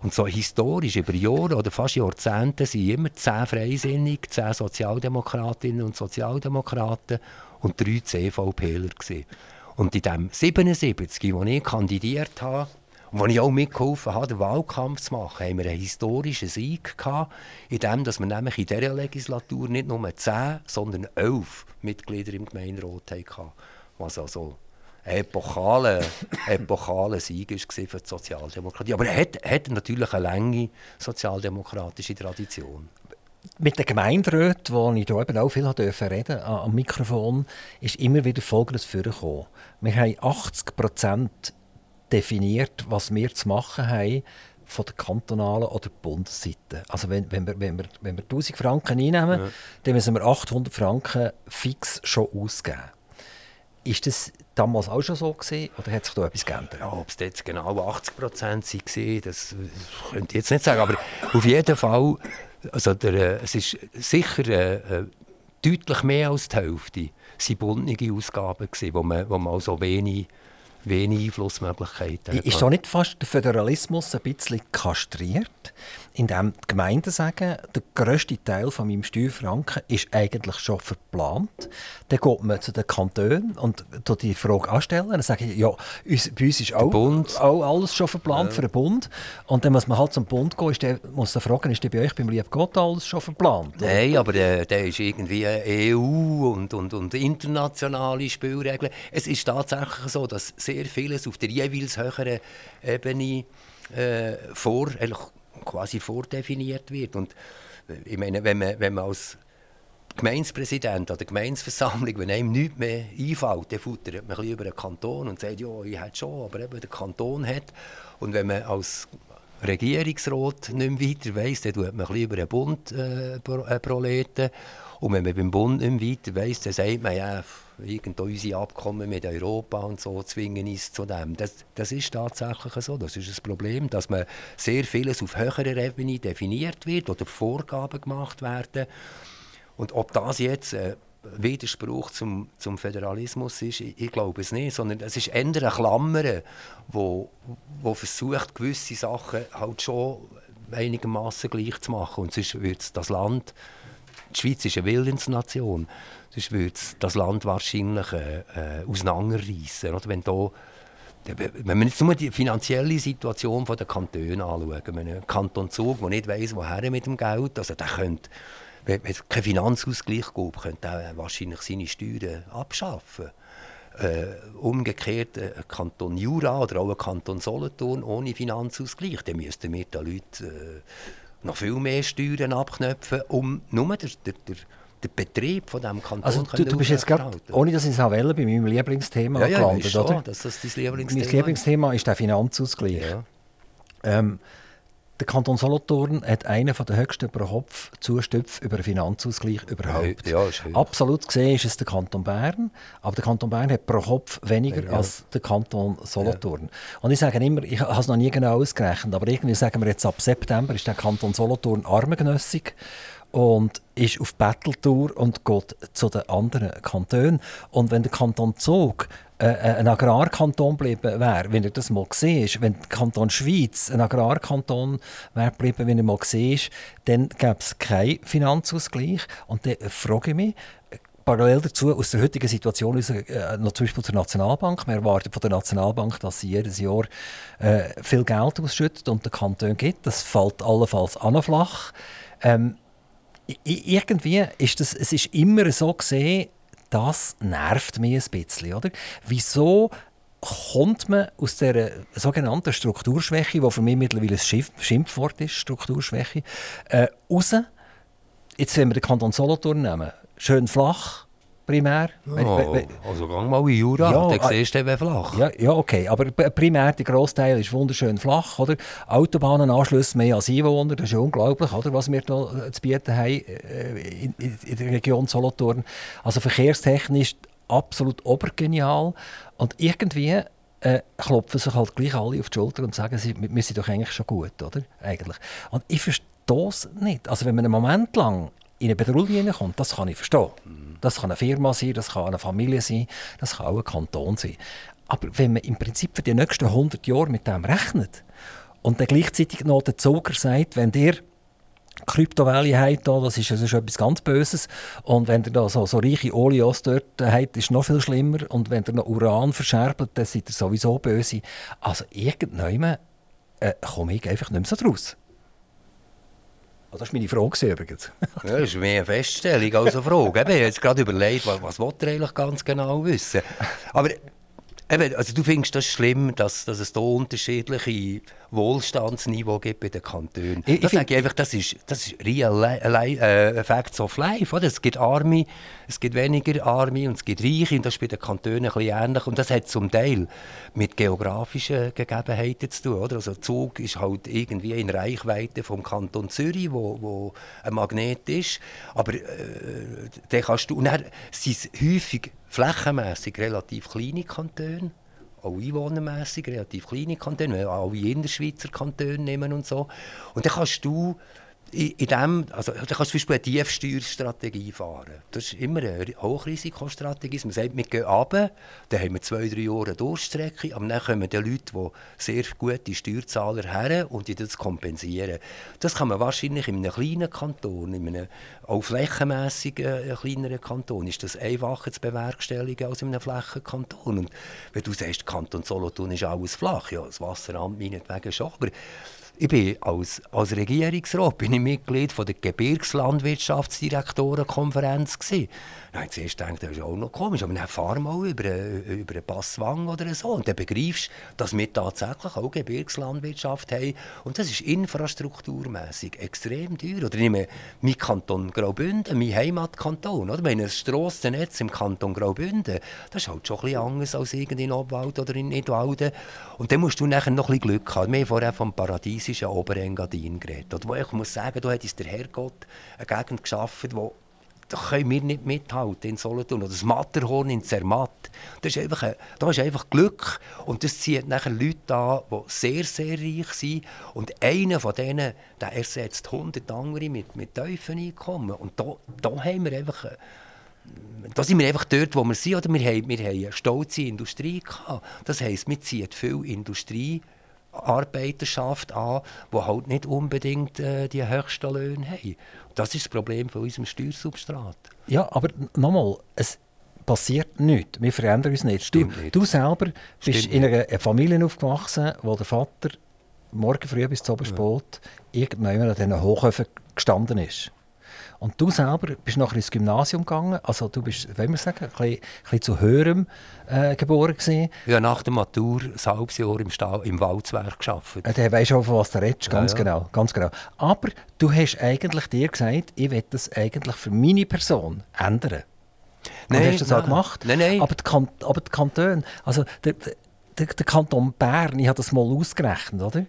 Und so historisch über Jahre oder fast Jahrzehnte sind immer zehn Freisinnige, zehn Sozialdemokratinnen und Sozialdemokraten und drei CVPler gewesen. Und in dem 77, wo ich kandidiert habe, und wo ich auch mitgeholfen habe, den Wahlkampf zu machen, haben wir einen historischen Sieg gehabt, in dem, dass wir nämlich in dieser Legislatur nicht nur zehn, sondern elf Mitglieder im Gemeinderat hatten. Was also epochalen, epochalen Sieg war für die Sozialdemokratie. Aber er hat, hat natürlich eine lange sozialdemokratische Tradition. Mit den Gemeinderäten, wo ich hier eben auch viel reden durfte, am Mikrofon, ist immer wieder Folgendes vorgekommen. Wir haben 80 Prozent definiert, was wir zu machen haben von der kantonalen oder Bundesseite. Also wenn, wenn, wir, wenn, wir, wenn wir 1000 Franken einnehmen, ja. dann müssen wir 800 Franken fix schon ausgeben. Ist das damals auch schon so gewesen, oder hat sich da etwas geändert? Ja, ob es jetzt genau 80 Prozent waren, das könnte ich jetzt nicht sagen. Aber auf jeden Fall, also der, äh, es ist sicher äh, äh, deutlich mehr als die Hälfte waren bundene Ausgaben, gewesen, wo man, wo man also wenig wenig Einflussmöglichkeiten hat. Ist da nicht fast der Föderalismus ein bisschen kastriert? indem die Gemeinden sagen, der grösste Teil von meinem Steuerfranken ist eigentlich schon verplant. Dann geht man zu den Kantonen und die Frage anstellen. Dann sage ich, ja, bei uns ist auch, auch, alles schon verplant ja. für den Bund. Und dann muss man halt zum Bund gehen, ist der, muss man fragen, ist der bei euch beim lieben Gott alles schon verplant? Nein, aber der, der ist irgendwie EU und, und, und internationale Spielregeln. Es ist tatsächlich so, dass sehr vieles auf der jeweils höheren Ebene äh, vor, quasi vordefiniert wird. Und äh, ich meine, wenn man, wenn man als Gemeindepräsident oder Gemeinsversammlung, wenn einem nichts mehr einfällt, dann futtert man ein über den Kanton und sagt, ja, ich hätte schon, aber eben der Kanton hat. Und wenn man als Regierungsrat nicht mehr weiter weiss, dann tut man ein über den Bund äh, äh proleten. Und wenn man beim Bund nicht mehr weiter weiss, dann sagt man, ja, irgend unsere Abkommen mit Europa und so zwingen uns zu dem. Das, das ist tatsächlich so. Das ist das Problem, dass man sehr vieles auf höherer Ebene definiert wird oder Vorgaben gemacht werden. Und ob das jetzt äh, Widerspruch zum, zum Föderalismus ist. Ich, ich, glaube es nicht, sondern es ist eher eine Klammer, wo, wo versucht, gewisse Sachen halt schon einigermaßen gleich zu machen. Und sonst wird das Land, die Schweiz ist eine Willensnation, sonst würde das Land wahrscheinlich äh, äh, auseinanderreißen. Oder wenn da wenn man jetzt nur die finanzielle Situation der Kantone anschaut, wenn ein Kanton Zug, der nicht weiss, woher mit dem Geld, also der könnte, wenn es keinen Finanzausgleich gibt, könnte er wahrscheinlich seine Steuern abschaffen. Äh, umgekehrt, ein Kanton Jura oder auch ein Kanton Solothurn ohne Finanzausgleich, dann müssten wir den Leuten äh, noch viel mehr Steuern abknöpfen, um nur der, der, der der Betrieb von diesem Kanton Also du, du bist jetzt gerade, ohne dass ich es wählen bei meinem Lieblingsthema ja, ja, gelandet, schon, oder? Das dein Lieblingsthema mein Lieblingsthema ist der Finanzausgleich. Ja. Ähm, der Kanton Solothurn hat einen der höchsten pro Kopf Zustöpfe über den Finanzausgleich überhaupt. Ja, Absolut gesehen ist es der Kanton Bern, aber der Kanton Bern hat pro Kopf weniger ja. als der Kanton Solothurn. Ja. Und ich sage immer, ich habe es noch nie genau ausgerechnet, aber irgendwie sagen wir jetzt ab September ist der Kanton Solothurn armengenössig und ist auf Battletour und geht zu den anderen Kantonen. Und wenn der Kanton Zug ein Agrarkanton geblieben wäre, wenn er das mal ist, wenn der Kanton Schweiz ein Agrarkanton wäre geblieben, wenn er mal ist, dann gäbe es keinen Finanzausgleich. Und dann frage ich mich, parallel dazu aus der heutigen Situation äh, noch zum Beispiel zur Nationalbank. Wir erwarten von der Nationalbank, dass sie jedes Jahr äh, viel Geld ausschüttet und den Kanton gibt. Das fällt allenfalls an flach. Ähm, irgendwie ist das, es ist immer so gesehen, das nervt mich ein bisschen, oder? Wieso kommt man aus der sogenannten Strukturschwäche, die für mich mittlerweile ein Schimpfwort ist, Strukturschwäche, äh, raus? Jetzt, wenn wir den Kanton Solothurn nehmen, schön flach, primär. Oh, also gang mal in Jura, ja, dann siehst du eben flach. Ja, ja, okay, aber primär der Großteil ist wunderschön flach, oder? Autobahnenanschlüsse mehr als Einwohner, das ist ja unglaublich, oder, was wir hier äh, zu bieten haben in, in, der Region Solothurn. Also verkehrstechnisch absolut obergenial und irgendwie äh, klopfen sich halt gleich alle auf die Schulter und sagen, sie, wir sind doch eigentlich schon gut, oder? Eigentlich. Und ich verstehe es nicht. Also wenn man einen Moment lang in eine Patrouille kommt, das kann ich verstehen. Das kann eine Firma sein, das kann eine Familie sein, das kann auch ein Kanton sein. Aber wenn man im Prinzip für die nächsten 100 Jahre mit dem rechnet und dann gleichzeitig noch der Zuger sagt, wenn der Kryptowährung habt, das ist, das ist etwas ganz Böses. Und wenn ihr da so, so reiche Olios dort habt, ist es noch viel schlimmer. Und wenn ihr noch Uran verscherbelt, dann seid ihr sowieso böse. Also irgendwann äh, komme ich einfach nicht mehr so draus. Oh, das ist meine Frage übrigens. ja, das ist mehr eine Feststellung als eine Frage. Ich habe jetzt gerade überlegt, was, was will er eigentlich ganz genau wissen. Aber eben, also du findest das schlimm, dass, dass es da unterschiedliche Wohlstandsniveau gibt bei den Kantonen. Ich, das ich sage ich einfach, das ist, das ist real äh, Facts of Life. Oder? Es gibt Arme, es gibt weniger Arme und es gibt Reiche und das ist bei den Kantonen ein bisschen ähnlich. Und das hat zum Teil mit geografischen Gegebenheiten zu tun. Oder? Also Zug ist halt irgendwie in Reichweite vom Kanton Zürich, wo, wo ein Magnet ist. Aber äh, dann kannst du, und dann sind es häufig flächenmässig relativ kleine Kantone auch einwohnermässig relativ kleine Kantone, wenn wir alle Innerschweizer Kantone nehmen und so. Und dann kannst du in, dem, also, da kannst du zum Beispiel eine Tiefsteuerstrategie fahren. Das ist immer eine Hochrisikostrategie. Man sagt, wir gehen runter, dann haben wir zwei, drei Jahre Durchstrecke, aber dann kommen die Leute, die sehr gute Steuerzahler her und die das kompensieren. Das kann man wahrscheinlich in einem kleinen Kanton, in einem auch flächenmässig äh, kleineren Kanton, ist das einfacher zu bewerkstelligen als in einem Flächenkanton. Und wenn du sagst, Kanton Solothurn ist alles flach, ja, das Wasseramt meinetwegen schon, aber ich bin als, als Regierungsrat bin ich Mitglied von der Gebirgslandwirtschaftsdirektorenkonferenz gewesen. Dann habe ich zuerst gedacht, das ist auch noch komisch, aber dann fahr mal über, über einen Passwang oder so und dann begreifst du, dass wir tatsächlich auch Gebirgslandwirtschaft haben und das ist infrastrukturmäßig extrem teuer. Oder nehme mein Kanton Graubünden, mein Heimatkanton, oder? Wenn ein Strassennetz im Kanton Graubünden, das ist halt schon bisschen anders als in Obwald oder in Nidwalden. Und dann musst du nachher noch ein bisschen Glück haben. Wir haben vorher vom paradiesischen Oberengadin geredet. Oder wo ich muss sagen, da hat uns der Herrgott eine Gegend geschaffen, die da können wir nicht mithalten in Solothurn. Oder das Matterhorn in Zermatt. Das ist einfach, da ist einfach Glück. Und das zieht nachher Leute an, die sehr, sehr reich sind. Und einer von denen, der ersetzt 100 andere mit, mit tiefen Einkommen. Und da, da haben wir einfach da sind wir einfach dort, wo wir sind. Oder wir haben, wir haben eine stolze Industrie gehabt. Das heisst, wir ziehen viel Industriearbeiterschaft an, die halt nicht unbedingt äh, die höchsten Löhne haben. Das ist das Problem von unserem Steuersubstrat. Ja, aber nochmal, es passiert nichts. Wir verändern uns nicht. Du, Stimmt nicht. du selber bist Stimmt in einer Familie aufgewachsen, wo der Vater morgen früh bis zum Obersport irgendwann an diesen Hochhöfen gestanden ist. Und du selber bist nachher ins Gymnasium gegangen, also du bist, wenn wir sagen, ein bisschen, ein bisschen zu höherem äh, geboren gewesen. Habe nach der Matur ein halbes Jahr im, Stall, im Walzwerk gearbeitet. Äh, Der weisst auch, von was du redest, ganz ja. genau, ganz genau. Aber du hast eigentlich dir gesagt, ich will das eigentlich für meine Person ändern. Nein, und hast das auch nein. gemacht. Nein, nein. Aber die, kan aber die Kantone, also der, der, der Kanton Bern, ich habe das mal ausgerechnet, oder?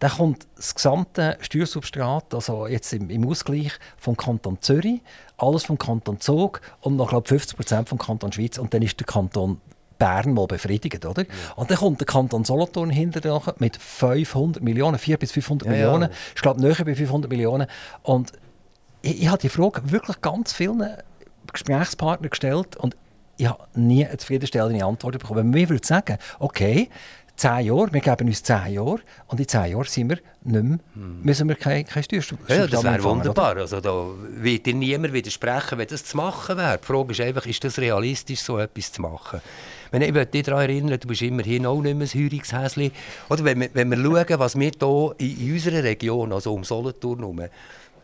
Da kommt das gesamte Steuersubstrat, also jetzt im, im Ausgleich vom Kanton Zürich, alles vom Kanton Zug und noch glaub, 50 Prozent vom Kanton Schweiz und dann ist der Kanton Bern mal befriedigt, oder? Und dann kommt der Kanton Solothurn hinterher mit 500 Millionen, 400 bis 500 Ja, ja. Millionen. Ich glaube, näher bei 500 Millionen. Und ich, ich habe die Frage wirklich ganz vielen Gesprächspartnern gestellt und ich habe nie eine zufriedenstellende Antwort bekommen. Wenn man mir würde sagen, okay, zehn Jahre, wir geben uns zehn Jahre und in zehn Jahren sind wir nicht mehr, müssen wir keine, keine Steuersubstanz Ja, das wäre empfangen, oder? wunderbar. Also, da wird dir niemand widersprechen, wenn das zu machen wäre. Die Frage ist einfach, ist das realistisch, so etwas zu machen? Wenn ich möchte dich daran erinnern, du bist immerhin auch nicht mehr ein Heurungshäschen. Oder wenn wir, wenn wir schauen, was wir hier in, in unserer Region, also um Solothurn herum,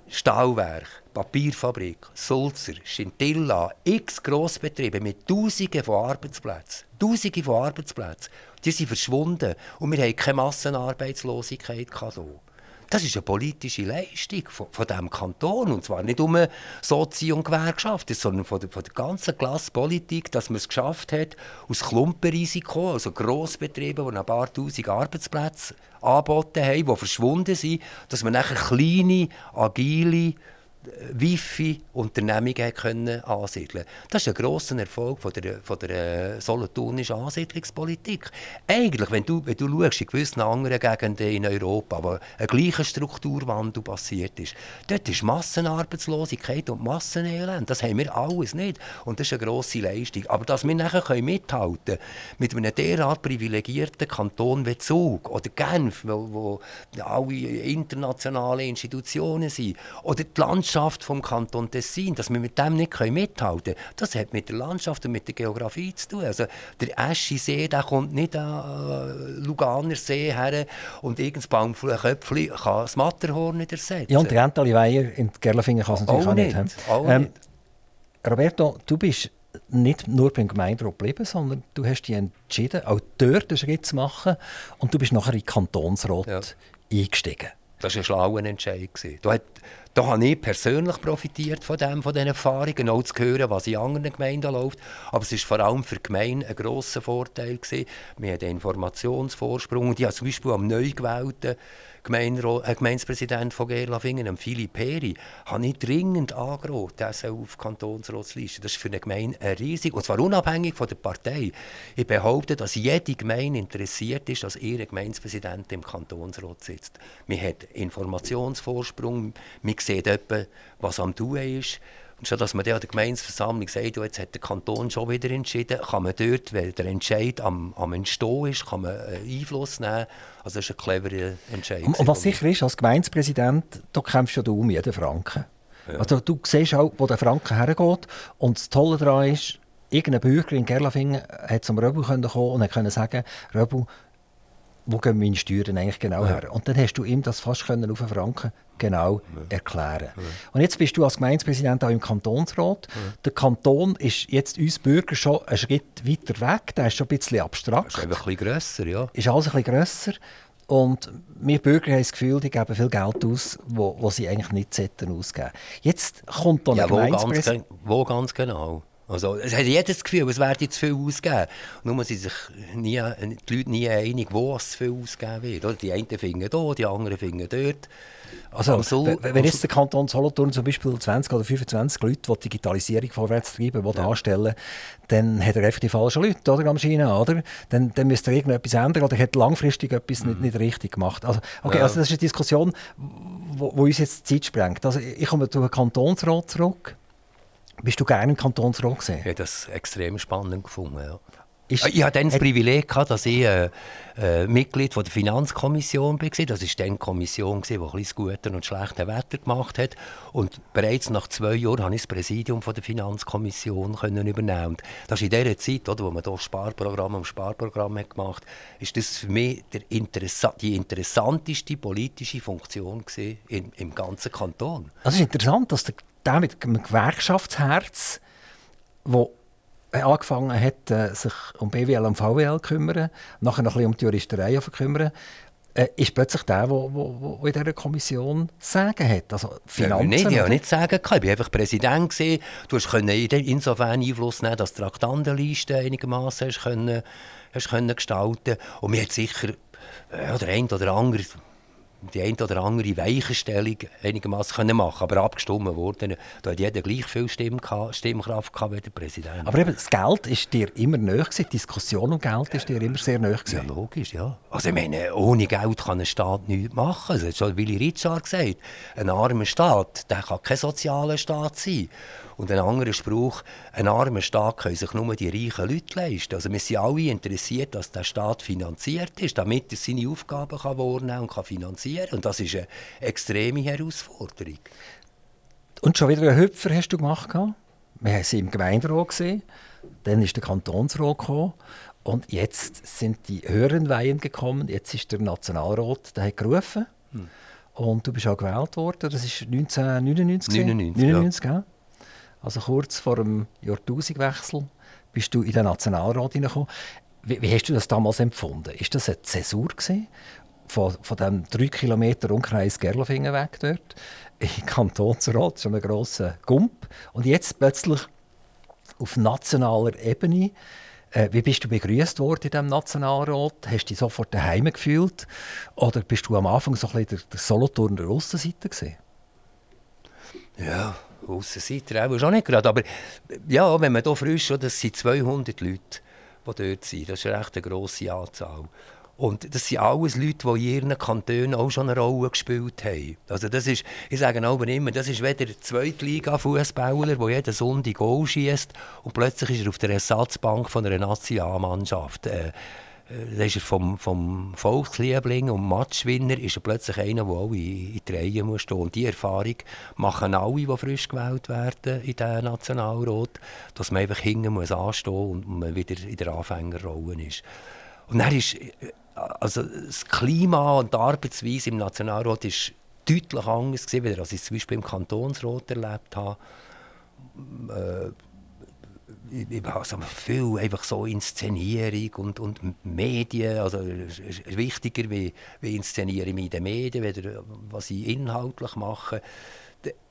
Stahlwerk, Papierfabrik, Sulzer, Scintilla, x Grossbetriebe mit Tausenden von Arbeitsplätzen. Tausende von Arbeitsplätzen. Die sind verschwunden und wir haben keine Massenarbeitslosigkeit hier. Das ist eine politische Leistung von, von diesem Kanton. Und zwar nicht um Sozi- und Gewerkschaften, sondern von der, von der ganzen Klasse Politik, dass man es geschafft hat, aus Klumpenrisiko, also Grossbetrieben, die ein paar tausend Arbeitsplätze angeboten haben, die verschwunden sind, dass man nachher kleine, agile, Wifi-Unternehmungen können ansiedeln Das ist ein grosser Erfolg von der, von der äh, solothurnischen Ansiedlungspolitik. Eigentlich, wenn du, wenn du schaust, in gewissen anderen Gegenden in Europa, wo ein gleicher Strukturwandel passiert ist, dort ist Massenarbeitslosigkeit und Massenelend. Das haben wir alles nicht. Und das ist eine grosse Leistung. Aber dass wir nachher können mithalten können mit einem derart privilegierten Kanton wie Zug oder Genf, wo, wo alle internationale Institutionen sind, oder die Landschaft vom Kanton Tessin, dass wir mit dem nicht mithalten können, das hat mit der Landschaft und mit der Geografie zu tun. Also der Eschisee, der kommt nicht an äh, Luganer See her und irgendein Baumköpfchen kann das Matterhorn nicht ersetzen. Ja, und der Rentali Weiher in Gerlafingen kann es natürlich Auch auch nicht. nicht, auch Ähm. Roberto, du bist nicht nur beim Gemeinderat geblieben, sondern du hast dich entschieden, auch dort einen Schritt zu machen und du bist nachher in den Kantonsrat Ja. eingestiegen. Das war ein schlauer Entscheid. Da, hat, da habe ich persönlich profitiert von, dem, von diesen Erfahrungen, auch zu hören, was in anderen Gemeinden läuft. Aber es war vor allem für die Gemeinde ein grosser Vorteil. Gewesen. Wir hatten einen Informationsvorsprung. Und ich habe zum Beispiel am neu gewählten äh, Gemeindepräsident von Gerlafingen, Philipp Peri, habe ich dringend angeraten, der soll auf die Kantonsratsliste. Das ist für eine Gemeinde ein riesig, und zwar unabhängig von der Partei. Ich behaupte, dass jede Gemeinde interessiert ist, dass ihr Gemeindepräsident im Kantonsrat sitzt. Man hat Informationsvorsprung, man sieht etwa, was am tun ist. Und schon, dass man dann an der Gemeindeversammlung sagt, jetzt hat der Kanton schon wieder entschieden, kann man dort, weil der Entscheid am, am Entstehen ist, kann man äh, Einfluss nehmen. Also das ist ein cleverer Entscheid. Und, und was sicher ist, als Gemeindepräsident, da kämpfst ja du um jeden Franken. Also du siehst auch, wo der Franken hergeht. Und das Tolle daran ist, irgendein Bürger in Gerlafingen hat zum Röbel kommen und können sagen, Röbel, wo gehen meine Steuern eigentlich genau her? Und dann hast du ihm das fast können auf einen Franken genau erklären. Und jetzt bist du als Gemeindepräsident auch im Kantonsrat. Der Kanton ist jetzt uns Bürger schon einen Schritt weiter weg. Der ist schon ein bisschen abstrakt ist einfach ein bisschen grösser, ja. ist alles ein bisschen grösser. Und wir Bürger haben das Gefühl, die geben viel Geld aus, wo, wo sie eigentlich nicht sollten ausgeben Jetzt kommt da ein Ja, wo ganz, wo ganz genau. Also, es hat jeder das Gefühl, es werde zu viel ausgeben. Nur sind sich nie, die Leute nie einig, wo es zu viel ausgeben wird. Oder? Die einen finden hier, die anderen finden dort. Also, am Sul- wenn- jetzt der Kanton Solothurn zum Beispiel 20 oder 25 Leute, die die Digitalisierung vorwärts treiben, will anstellen dann hat er einfach die falschen Leute oder, am Schienen, oder? Dann, dann müsste er irgendetwas ändern oder hat langfristig etwas nicht, nicht richtig gemacht. Also, okay, Ja. also das ist eine Diskussion, wo, wo uns jetzt die Zeit sprengt. Also, ich komme zu den Kantonsrat zurück. Bist du gerne im Kantonsrat gesehen? Ich habe das extrem spannend gefunden. Ja. Ist, ich hatte dann das Privileg, gehabt, dass ich äh, äh, Mitglied von der Finanzkommission war. Das war dann die Kommission, die ein das gute und schlechte Wetter gemacht hat. Und bereits nach zwei Jahren konnte ich das Präsidium von der Finanzkommission können übernehmen. Und das ist in dieser Zeit, oder, wo man hier Sparprogramm am Sparprogramm hat gemacht hat, ist das für mich Interessa die interessanteste politische Funktion im, im ganzen Kanton. Das ist interessant, dass der, der mit einem Gewerkschaftsherz, wo angefangen hat, äh, sich um BWL und VWL zu kümmern, nachher noch ein bisschen um die Juristerei zu kümmern, äh, ist plötzlich der, der in dieser Kommission sagen hat. Also Finanzen. Ja, nicht, ich nicht sagen Ich war einfach Präsident. Gewesen. Du konntest insofern Einfluss nehmen, dass die Traktandenliste einigermaßen hast können, gestalten Und mir hat sicher ja, der eine oder andere die eine oder andere Weichenstellung einigermaßen machen Aber abgestimmt wurde, da hat jeder gleich viel Stimm Stimmkraft gehabt wie der Präsident. Aber eben, das Geld ist dir immer näher Die Diskussion um Geld ist dir immer sehr näher Ja, logisch, ja. Also ich meine, ohne Geld kann ein Staat nichts machen. Das hat schon Willy Richard gesagt. Ein armer Staat, der kann kein sozialer Staat sein. Und ein anderer Spruch, ein armer Staat kann sich nur die reichen Leute leisten. Also wir sind alle interessiert, dass der Staat finanziert ist, damit er seine Aufgaben kann wahrnehmen und kann finanzieren Und das ist eine extreme Herausforderung. Und schon wieder einen Hüpfer hast du gemacht? Wir haben sie im Gemeinderat gesehen, dann ist der Kantonsrat gekommen und jetzt sind die höheren Weihen gekommen. Jetzt ist der Nationalrat, der hat gerufen. Hm. Und du bist auch gewählt worden. Das ist 1999. 99, 99 ja. Also kurz vor dem Jahrtausendwechsel bist du in den Nationalrat hineingekommen. Wie, wie, hast du das damals empfunden? Ist das eine Zäsur gewesen? Von, von dem drei Kilometer Umkreis Gerlofingen weg dort? Im Kantonsrat, so einen grossen Gump. Und jetzt plötzlich auf nationaler Ebene. Äh, wie bist du begrüßt worden in diesem Nationalrat? Hast du dich sofort daheim gefühlt? Oder bist du am Anfang so ein bisschen der, der Solothurner Aussenseiter gewesen? Ja, Aussenseiter auch, auch nicht gerade. Aber ja, wenn man hier frisch ist, das sind 200 Leute, die dort sind. Das ist eine recht grosse Anzahl. Und das sind alles Leute, die in ihren Kantonen auch schon eine Rolle gespielt haben. Also das ist, ich sage auch immer, das ist weder der Zweitliga-Fußballer, der jeden Sonntag Goal schießt und plötzlich ist er auf der Ersatzbank von einer Nationalmannschaft. Äh, äh, dann ist er vom, vom Volksliebling und Matchwinner ist er plötzlich einer, der auch in, die Reihe muss stehen. Und diese Erfahrung machen alle, die frisch gewählt werden in diesen Nationalrat, dass man einfach hinten muss anstehen und man wieder in der Anfängerrolle ist. Und dann ist äh, also das Klima und die Arbeitsweise im Nationalrat ist deutlich anders gewesen, als ich es zum Beispiel im Kantonsrat erlebt habe. Äh, also viel einfach so Inszenierung und, und Medien, also ist wichtiger wie, wie inszeniere ich mich in den Medien, weder was ich inhaltlich mache.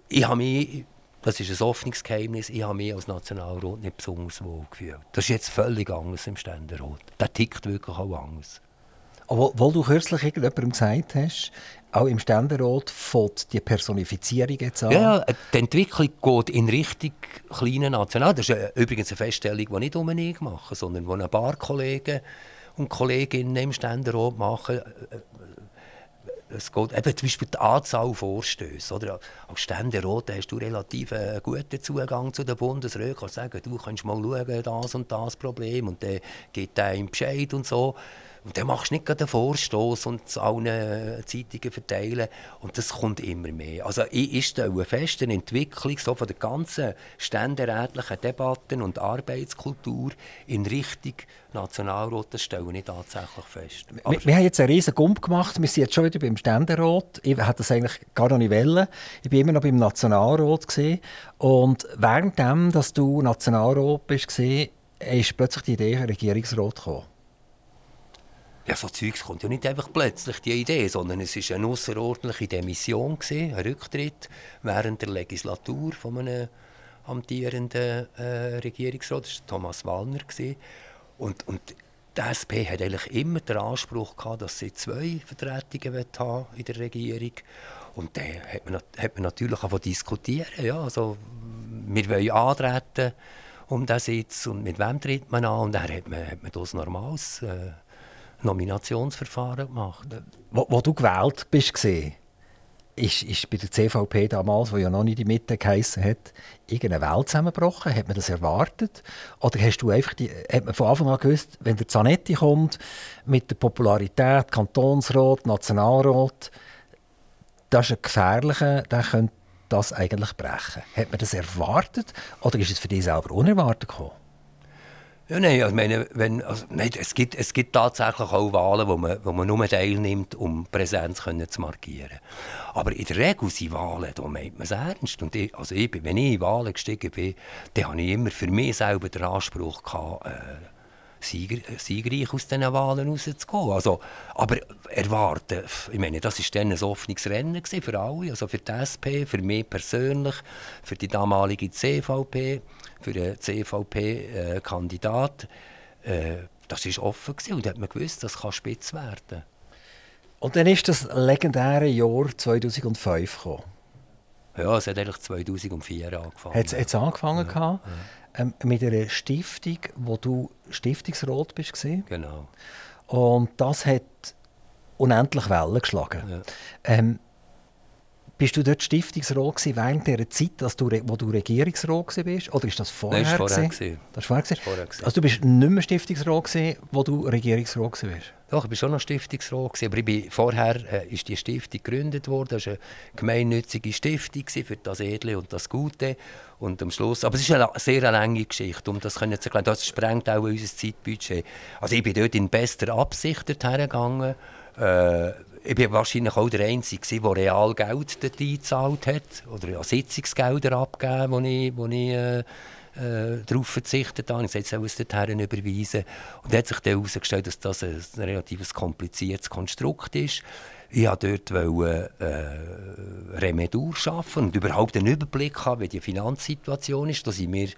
Ich habe mich, das ist ein offenes Geheimnis, ich habe mich als Nationalrat nicht besonders wohl gefühlt. Das ist jetzt völlig anders im Ständerat. Der tickt wirklich auch anders. Weil du kürzlich irgendjemandem gesagt hast, auch im Ständerat fängt die Personifizierung jetzt an. Ja, die Entwicklung geht in Richtung kleinen National. Das ist übrigens eine Feststellung, die nicht um ich mache, sondern die ein paar Kollegen und Kolleginnen im Ständerat machen. Es geht eben zum Beispiel die Anzahl Vorstöße. Oder? Als Ständerat hast du relativ einen guten Zugang zu den Bundesräten. Du kannst sagen, du kannst mal schauen, das und das Problem und dann gibt er einen Bescheid und so. Und dann machst du nicht einen Vorstoß und es allen Zeitungen verteilen. Und das kommt immer mehr. Also ich stelle fest, eine Entwicklung so von der ganzen ständerätlichen Debatten und Arbeitskultur in Richtung Nationalrat, das stelle ich tatsächlich fest. Wir, wir, haben jetzt einen riesen Gump gemacht. Wir sind jetzt schon wieder beim Ständerat. Ich hätte das eigentlich gar noch nicht wollen. Ich war immer noch beim Nationalrat. Gewesen. Und währenddem, dass du Nationalrat bist, ist plötzlich die Idee Regierungsrat gekommen. Ja, so Zeugs kommt ja nicht einfach plötzlich, die Idee, sondern es war eine außerordentliche Demission, gewesen, ein Rücktritt während der Legislatur von einem amtierenden äh, Regierungsrat, das war Thomas Wallner. Gewesen. Und, und die SP hat eigentlich immer den Anspruch gehabt, dass sie zwei Vertretungen haben in der Regierung. Und dann hat man, hat man natürlich auch diskutieren. Ja, also, wir wollen antreten um diesen Sitz und mit wem tritt man an. Und dann hat man, hat man das Normales äh, Nominationsverfahren gemacht. Wo, wo du gewählt bist, gesehen, ist, ist bei der CVP damals, wo ja noch nicht die Mitte geheissen hat, irgendeine Welt zusammengebrochen? Hat man das erwartet? Oder hast du einfach die, hat man von Anfang an gewusst, wenn der Zanetti kommt, mit der Popularität, Kantonsrat, Nationalrat, das ist ein gefährlicher, der könnte das eigentlich brechen. Hat man das erwartet oder ist es für dich selber unerwartet gekommen? Ja, nein, also meine, wenn, also, nein, es, gibt, es gibt tatsächlich auch Wahlen, wo man, wo man nur teilnimmt, um Präsenz können zu markieren. Aber in der Regel sind Wahlen, da meint man es ernst. Und ich, also ich, wenn ich in Wahlen gestiegen bin, dann habe ich immer für mich selber den Anspruch gehabt, äh, Sieger, siegreich aus diesen Wahlen rauszugehen. Also, aber erwarten, ich meine, das war dann ein offenes Rennen für alle, also für die SP, für mich persönlich, für die damalige CVP, für den CVP-Kandidat. Äh, äh, das war offen gewesen, und hat man gewusst, das kann spitz werden. Und dann ist das legendäre Jahr 2005 gekommen. Ja, es hat eigentlich 2004 angefangen. Hat es angefangen? Ja, ja. Ähm, mit einer Stiftung, wo du Stiftungsrat bist. Genau. Und das hat unendlich Wellen geschlagen. Ja. Ähm, bist du dort Stiftungsrat gewesen, während der Zeit, dass du, wo du Regierungsrat warst? Oder ist das vorher? Nein, das war vorher. Das war vorher. Also du bist nicht mehr Stiftungsrat gewesen, wo du Regierungsrat warst? Doch, ich war schon noch Stiftungsrat, gewesen, aber ich bin, vorher äh, ist die Stiftung gegründet worden. Das war eine gemeinnützige Stiftung für das Edle und das Gute. Und am Schluss, aber es ist eine sehr lange Geschichte, um das zu erklären. Das sprengt auch unser Zeitbudget. Also ich bin dort in bester Absicht hergegangen. Äh, ich war wahrscheinlich auch der Einzige, der real Geld dort eingezahlt hat oder ja, Sitzungsgelder abgegeben, wo ich, wo ich äh, äh, darauf verzichtet habe. Ich sagte, ich soll es dorthin überweisen. Und dann hat sich dann herausgestellt, dass das ein, relativ kompliziertes Konstrukt ist. Ich wollte dort äh, Remedur schaffen und überhaupt einen Überblick haben, wie die Finanzsituation ist. Da sind mir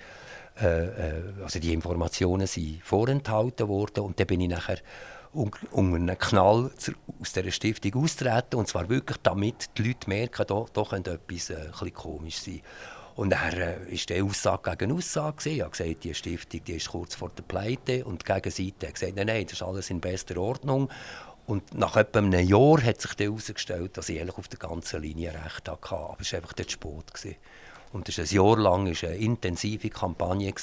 äh, äh, also die Informationen sind vorenthalten worden und dann bin ich nachher um, einen Knall aus dieser Stiftung austreten. Und zwar wirklich, damit die Leute merken, da, da könnte etwas äh, komisch sein. Und er äh, ist die Aussage gegen Aussage. Ich habe gesagt, die Stiftung die ist kurz vor der Pleite. Und die Gegenseite hat gesagt, nein, nein, das ist alles in bester Ordnung. Und nach etwa einem Jahr hat sich herausgestellt, dass ich auf der ganzen Linie recht hatte. Aber es war einfach der Sport. Gewesen. Und das war ein Jahr lang eine intensive Kampagne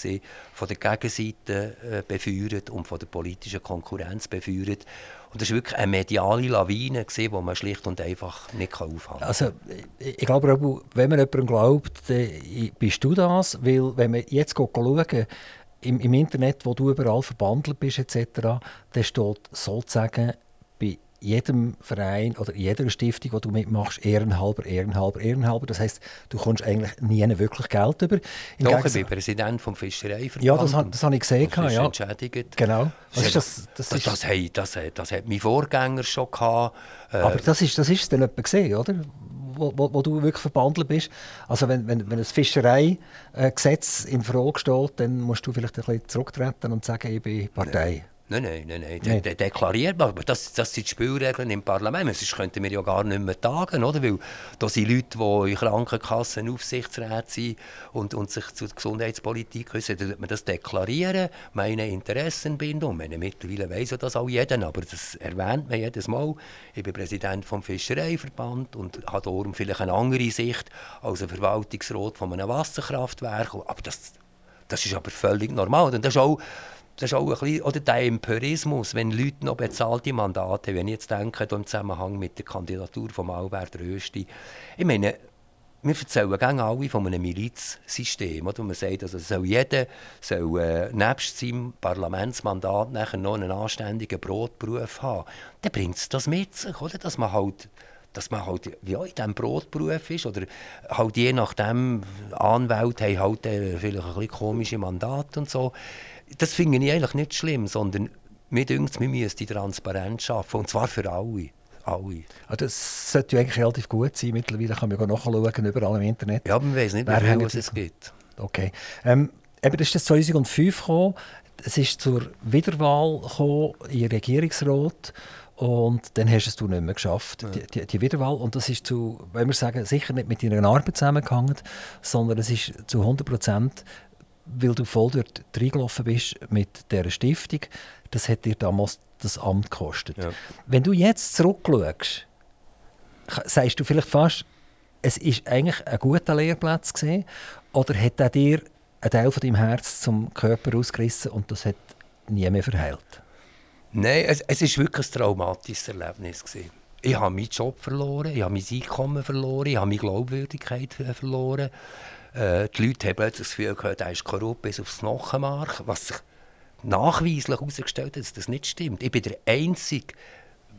von der Gegenseite äh, befeuert und von der politischen Konkurrenz befeuert. Und das war wirklich eine mediale Lawine, die man schlicht und einfach nicht aufhalten kann. Also, ich glaube, wenn man jemandem glaubt, bist du das. Weil, wenn man jetzt schauen, im, im Internet, wo du überall verbandelt bist, etc., dann steht sozusagen bei jedem Verein oder jeder Stiftung, wo du mitmachst, ehrenhalber, ehrenhalber, ehrenhalber. Das heißt, du kommst eigentlich nie wirklich Geld über. Im Doch, ich bin Präsident vom Fischereiverband. Ja, das, das habe ich gesehen. Das ja. entschädigt. Genau. Das, ist das, das, das, das, hey, das, das hat mein Vorgänger schon gehabt. Äh, Aber das ist, das ist dann jemand gesehen, oder? Wo, wo, wo, du wirklich verbandelt bist. Also wenn, wenn, wenn das Fischereigesetz in Frage steht, dann musst du vielleicht ein bisschen zurücktreten und sagen, ich bin Partei. Ja. Nein, nein, nein, nein. Nee. De deklarierbar. Aber das, das sind die Spielregeln im Parlament. Sonst könnten wir ja gar nicht mehr tagen, oder? Weil da sind Leute, die in Krankenkassen Aufsichtsräte sind und, und sich zur Gesundheitspolitik äußern, dann man das deklarieren, meine Interessenbindung. Meine, mittlerweile weiss ja das auch jeder, aber das erwähnt man jedes Mal. Ich bin Präsident des Fischereiverband und habe darum vielleicht eine andere Sicht als ein Verwaltungsrat von einem Wasserkraftwerk. Aber das, das ist aber völlig normal. Und das ist auch das ist auch ein bisschen, oder der Empirismus, wenn Leute noch bezahlte Mandate haben. Wenn ich jetzt denke, im Zusammenhang mit der Kandidatur von Albert Rösti, ich meine, wir erzählen gerne alle von einem Milizsystem, oder? man sagt, also soll jeder soll, äh, nebst seinem Parlamentsmandat nachher noch einen anständigen Brotberuf haben. Dann bringt es das mit sich, oder? dass man halt dass man halt ja, in diesem Brotberuf ist oder halt je nachdem Anwälte haben halt äh, vielleicht ein bisschen komische Mandate und so das finde ich eigentlich nicht schlimm, sondern mir denkt, wir müssen die Transparenz schaffen, und zwar für alle. alle. Ah, das sollte ja eigentlich relativ gut sein. Mittlerweile kann man ja nachschauen, überall im Internet. Ja, man weiß nicht, wie viel es gibt. Okay. Ähm, eben, das ist das 2005 gekommen. Es ist zur Wiederwahl gekommen in Regierungsrat. Und dann hast du es nicht mehr geschafft, ja. die, die, die, Wiederwahl. Und das ist zu, wenn wir sagen, sicher nicht mit deiner Arbeit zusammengehangen, sondern es ist zu 100 Prozent weil du voll dort reingelaufen bist mit dieser Stiftung, das hat dir damals das Amt gekostet. Ja. Wenn du jetzt zurückschaust, sagst du vielleicht fast, es ist eigentlich ein guter Lehrplatz gewesen, oder hat er dir einen Teil von deinem Herz zum Körper ausgerissen und das hat nie mehr verheilt? Nein, es, es ist wirklich ein traumatisches Erlebnis gewesen. Ich habe meinen Job verloren, ich habe mein Einkommen verloren, ich habe meine Glaubwürdigkeit verloren. Äh, die Leute haben plötzlich das Gefühl gehabt, er ist korrupt bis aufs Knochenmark, was sich nachweislich herausgestellt hat, dass das nicht stimmt. Ich bin der einzige,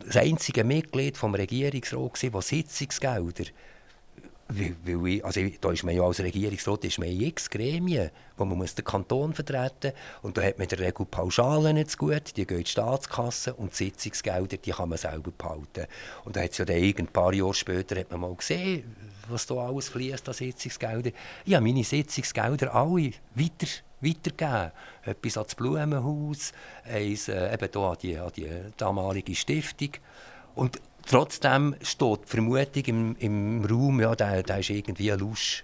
das einzige Mitglied des Regierungsrats, der Sitzungsgelder weil, weil ich, also da ist man ja als Regierungsrat ist man in x Gremien, wo man muss den Kanton vertreten muss. Und da hat man in der Regel Pauschalen nicht so gut, die gehen in die Staatskasse und die Sitzungsgelder die kann man selber behalten. Und da hat es ja dann ein paar Jahre später hat man mal gesehen, was da alles fließt an Sitzungsgelder. Ich habe meine Sitzungsgelder alle weiter weitergeben. Etwas das Blumenhaus, eins äh, eben hier an die, an die damalige Stiftung. Und trotzdem steht die Vermutung im, im Raum, ja, der, der ist irgendwie ein Lusch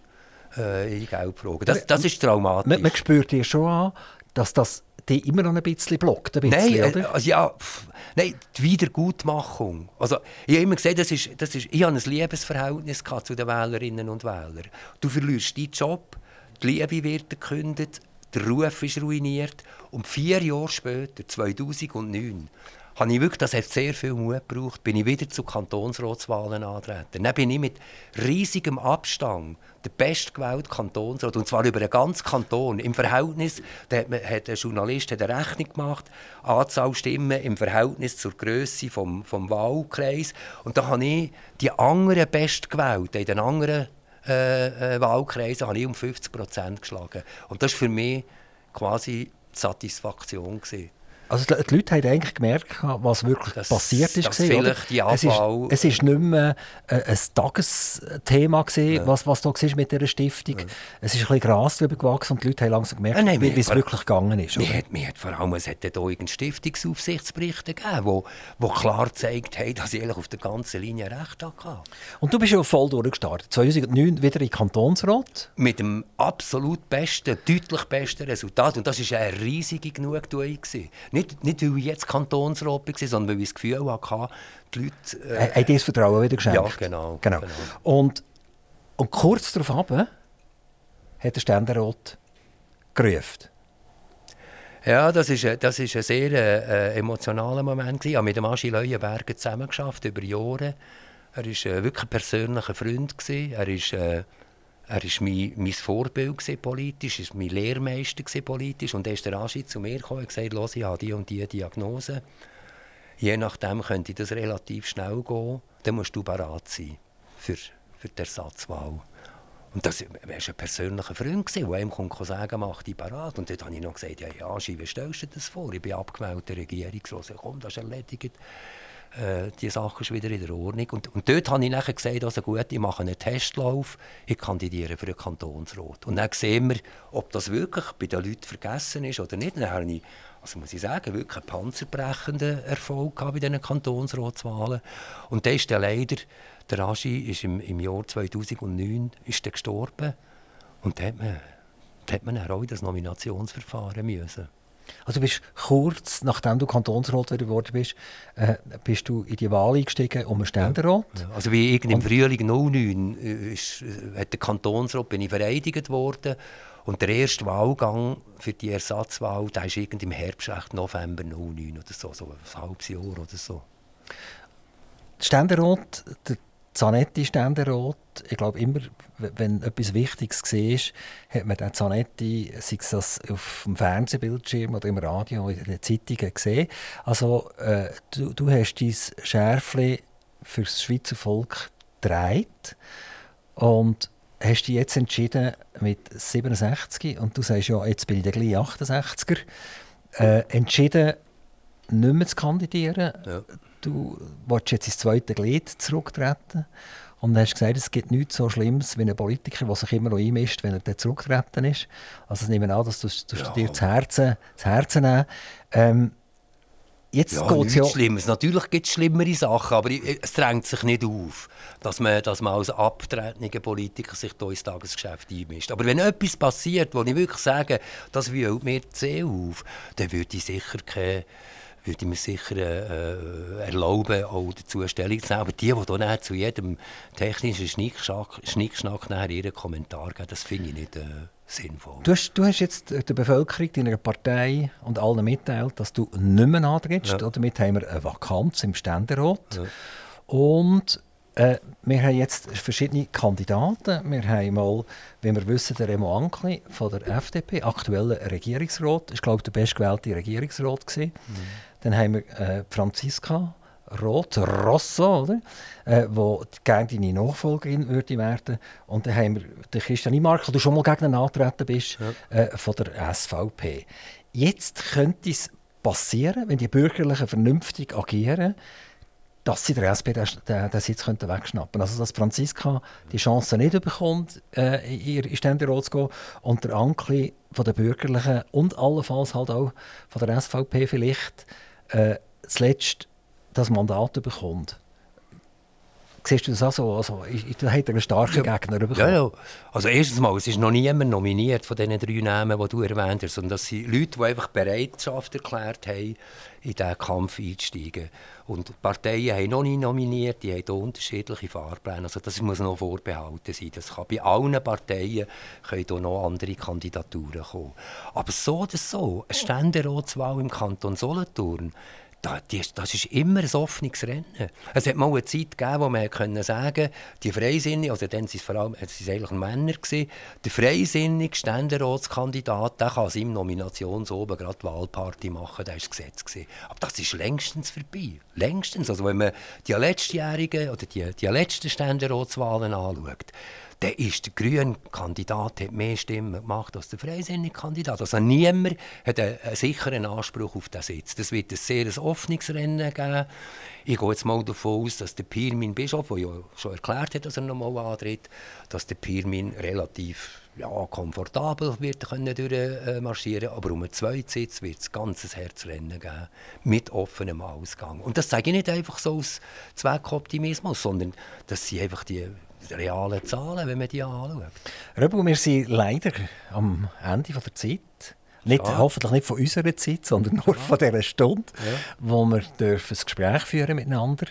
äh, in Geldfragen. Das, das ist traumatisch. Man, man spürt dir schon an, dass das die immer noch ein bisschen blockt. Ein bisschen, nein, oder? Also ja, pff, nein, die Wiedergutmachung. Also, ich habe immer gesagt, das ist, das ist, ich habe ein Liebesverhältnis zu den Wählerinnen und Wählern. Du verlierst deinen Job, die Liebe wird gekündigt, der Ruf ist ruiniert und vier Jahre später, 2009, habe ich wirklich, das hat sehr viel Mut gebraucht, bin ich wieder zu Kantonsratswahlen antreten. Dann bin ich mit riesigem Abstand der bestgewählte Kantonsrat, und zwar über den ganzen Kanton. Im Verhältnis, da hat, man, ein Journalist hat eine Rechnung gemacht, Anzahl Stimmen im Verhältnis zur Größe vom, vom Wahlkreis. Und da habe ich die anderen Bestgewählten in den anderen äh, äh, Wahlkreisen habe ich um 50 Prozent geschlagen. Und das war für mich quasi die Satisfaktion. Gewesen. Also die Leute haben eigentlich gemerkt, was wirklich das, passiert ist. Die es, ist es ist nicht mehr äh, ein Tagesthema, gewesen, ja. was, was da war mit dieser Stiftung. Ja. Es ist ein bisschen Gras drüber gewachsen und die Leute haben langsam gemerkt, ja, nein, wie es wirklich gegangen ist. Mir hat, mir hat vor allem, es hat hier Stiftungsaufsichtsberichte gegeben, wo, wo klar gezeigt haben, dass ich auf der ganzen Linie Recht hatte. Und du bist ja voll durchgestartet. 2009 wieder in Kantonsrat. Mit dem absolut besten, deutlich besten Resultat. Und das war eine riesige Genugtuung. Nicht, nicht weil ich jetzt Kantonsrat war, sondern weil ich das Gefühl hatte, die Leute... Äh, hat dir das Vertrauen wieder geschenkt? Ja, genau. genau. genau. Und, und kurz darauf hat der Ständerat gerufen. Ja, das ist, das ist ein sehr äh, emotionaler Moment. Ich habe mit dem Aschi Leuenberger zusammengearbeitet über Jahre. Er war äh, wirklich ein persönlicher Freund. Gewesen. Er ist... Äh, er war mein, mein Vorbild politisch, er war mein Lehrmeister politisch. Und dann ist der Aschi zu mir gekommen und gesagt, Los, ich habe die und die Diagnose. Je nachdem könnte das relativ schnell gehen. Dann musst du bereit sein für, für die Ersatzwahl. Und das war ein persönlicher Freund, der einem kommt sagen mach dich bereit. Und dann habe ich noch gesagt, ja, ja wie stellst du dir das vor? Ich bin abgemeldeter Regierungsrat. Komm, das ist erledigt äh, die Sache ist wieder in der Ordnung. Und, und dort habe ich nachher gesagt, also gut, ich mache einen Testlauf, ich kandidiere für den Kantonsrat. Und dann sehen wir, ob das wirklich bei den Leuten vergessen ist oder nicht. Dann habe ich, also muss ich sagen, wirklich einen panzerbrechenden Erfolg bei diesen Kantonsratswahlen. Und dann ist dann leider, der Raji ist im, im Jahr 2009 ist gestorben. Und da hat man, da hat man auch das Nominationsverfahren müssen. Also du bist kurz, nachdem du Kantonsrat geworden bist, äh, bist du in die Wahl eingestiegen um einen Ständerat. Ja. Also wie im Frühling 2009 äh, ist, äh, hat der Kantonsrat bin ich vereidigt worden und der erste Wahlgang für die Ersatzwahl, der ist im Herbst, November 2009 oder so, so ein halbes Jahr oder so. Ständerat, der Zanetti-Ständerat, ich glaube immer, wenn etwas Wichtiges war, hat man den Zanetti, sei es das auf dem Fernsehbildschirm oder im Radio oder in den Zeitungen gesehen. Also äh, du, du hast dein Schärfli für das Schweizer Volk gedreht und hast dich jetzt entschieden mit 67 und du sagst ja, jetzt bin ich der gleich 68er, äh, entschieden, nicht mehr zu kandidieren. Ja du willst jetzt ins zweite Glied zurücktreten. Und dann hast gesagt, es gibt nichts so Schlimmes wie ein Politiker, der sich immer noch einmischt, wenn er dann zurückgetreten ist. Also ich nehme an, dass du, du ja. dir das Herzen, das Herzen nehmen. Ähm, Jetzt ja, geht's ja Schlimmes. Natürlich gibt es schlimmere Sachen, aber es drängt sich nicht auf, dass man, dass man als abtretender Politiker sich hier ins Tagesgeschäft einmischt. Aber wenn etwas passiert, wo ich wirklich sage, das wühlt mir die Seele auf, dann würde ich sicher keine würde ich mir sicher äh, erlauben, auch dazu Stellung zu nehmen. Aber die, die dann zu jedem technischen Schnickschnack, Schnickschnack ihren Kommentar geben, das finde ich nicht äh, sinnvoll. Du hast, du hast jetzt der Bevölkerung, deiner Partei und allen mitteilt, dass du nicht mehr antrittst. Ja. Damit haben wir eine Vakanz im Ständerat. Ja. Und äh, wir haben jetzt verschiedene Kandidaten. Wir haben mal, wie wir wissen, den Remo Ankli von der FDP, aktueller Regierungsrat. War, glaube ich, der bestgewählte Regierungsrat. Mhm. Dann haben wir äh, Franziska Roth, Rosso, oder? Äh, wo gerne deine Nachfolgerin würde werden. Und dann haben wir den Christian Imark, der schon mal gegen ihn antreten bist, ja. äh, von der SVP. Jetzt könnte es passieren, wenn die Bürgerlichen vernünftig agieren, dass sie der SP den, den Sitz könnten wegschnappen Also, dass Franziska die Chance nicht bekommt, äh, in ihr Ständerat zu gehen und der Ankli von den Bürgerlichen und allenfalls halt auch von der SVP vielleicht äh, zuletzt das Mandat bekommt. Siehst du das auch so? Also, da hat er einen starken ja. Gegner bekommen. Ja, ja. Also erstens mal, es ist noch niemand nominiert von diesen drei Namen, die du erwähnt hast, sondern das sind Leute, die einfach Bereitschaft erklärt haben, in diesen Kampf einzusteigen. Und die Parteien haben noch nie nominiert, die haben unterschiedliche Fahrpläne. Also das muss noch vorbehalten sein. Das kann bei allen Parteien können noch andere Kandidaturen kommen. Aber so oder so, eine Ständeratswahl im Kanton Solothurn, das ist immer ein offenes Rennen. Es hat mal eine Zeit gegeben, wo man können sagen die Freisinnigen, also dann waren es vor allem es eigentlich Männer, gewesen, der freisinnige Ständeratskandidat, der kann seinem Nominationsoben gerade Wahlparty machen, das war Gesetz. Gewesen. Aber das ist längstens vorbei. Längstens. Also wenn man die letztjährigen oder die, die letzten Ständeratswahlen anschaut, dann ist der grüne Kandidat hat mehr Stimmen gemacht als der freisinnige Kandidat. Also niemand hat einen, sicheren Anspruch auf den Sitz. Das wird ein sehr offenes Rennen geben. Ich gehe jetzt mal davon aus, dass der Pirmin Bischof, der ja schon erklärt hat, dass er nochmal antritt, dass der Pirmin relativ ja, komfortabel wird können durchmarschieren aber um einen zweiten Sitz wird es ein Herzrennen geben, mit offenem Ausgang. Und das sage ich nicht einfach so aus Zweckoptimismus, sondern das sind einfach die realen Zahlen, wenn man die anschaut. Röbel, wir sind leider am Ende der Zeit. Nicht, ja. Hoffentlich nicht von unserer Zeit, sondern nur ja. von dieser Stunde, ja. wo wir dürfen ein Gespräch führen miteinander.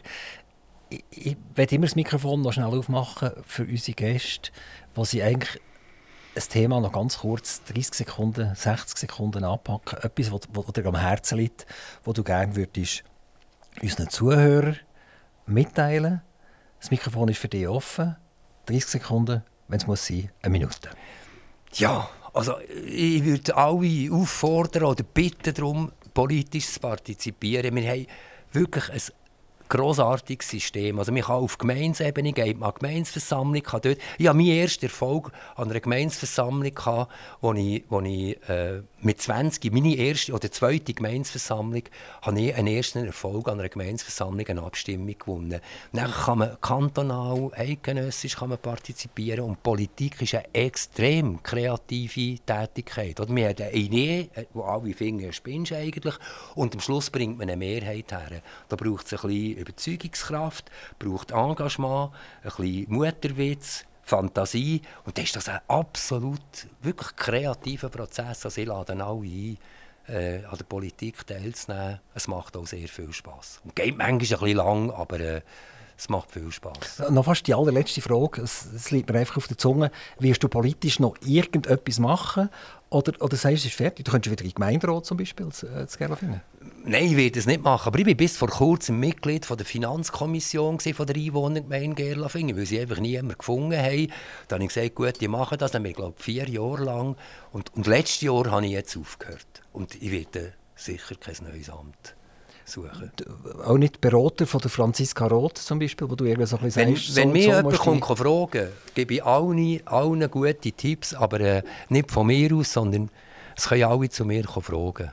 Ich, ich werde immer das Mikrofon noch schnell aufmachen für unsere Gäste, wo sie eigentlich ein Thema noch ganz kurz, 30 Sekunden, 60 Sekunden anpacken. Etwas, was dir am Herzen liegt, wo du gerne würdest unseren Zuhörern mitteilen das Mikrofon ist für dich offen. 30 Sekunden, wenn es muss sein, eine Minute. Ja, also ich würde alle auffordern oder bitten darum, politisch zu partizipieren. Wir haben wirklich ein grossartiges System. Also man kann auf Gemeinsebene gehen, man Gemeinsversammlung kann dort. Ich hatte meinen ersten Erfolg an einer Gemeinsversammlung, gehabt, wo ich, wo ich äh, mit 20, meine erste oder zweite Gemeinsversammlung, habe ich einen ersten Erfolg an einer Gemeinsversammlung, eine Abstimmung gewonnen. Dann kann man kantonal, eidgenössisch kann man partizipieren und Politik ist eine extrem kreative Tätigkeit. Oder? Man hat eine Idee, die alle finden, spinnst eigentlich, und am Schluss bringt man eine Mehrheit her. Da braucht es ein bisschen Überzeugungskraft, braucht Engagement, ein bisschen Mutterwitz, Fantasie. Und dann ist das ein absolut wirklich kreativer Prozess. Also ich lade alle ein, äh, an der Politik teilzunehmen. Es macht auch sehr viel Spass. Und geht manchmal ein bisschen lang, aber äh, es macht viel Spass. Noch fast die allerletzte Frage, es, liegt mir einfach auf der Zunge. Wirst du politisch noch irgendetwas machen oder, oder sagst du, es ist fertig? Du könntest wieder in die Gemeinderat zum Beispiel äh, zu finden. Nein, ich werde es nicht machen. Aber ich war bis vor kurzem Mitglied von der Finanzkommission von der Einwohnergemeinde Gerlafingen, weil sie einfach niemanden gefunden haben. Dann habe ich gesagt, gut, die machen das. Dann ich, glaube vier Jahre lang. Und, und letztes Jahr habe ich jetzt aufgehört. Und ich werde sicher kein neues Amt suchen. Auch nicht Berater von der Franziska Roth zum Beispiel, wo du irgendwie so ein bisschen wenn, sagst, Wenn so, mich so jemand kommt, fragen gebe ich allen, allen gute Tipps, aber äh, nicht von mir aus, sondern es können alle zu mir fragen.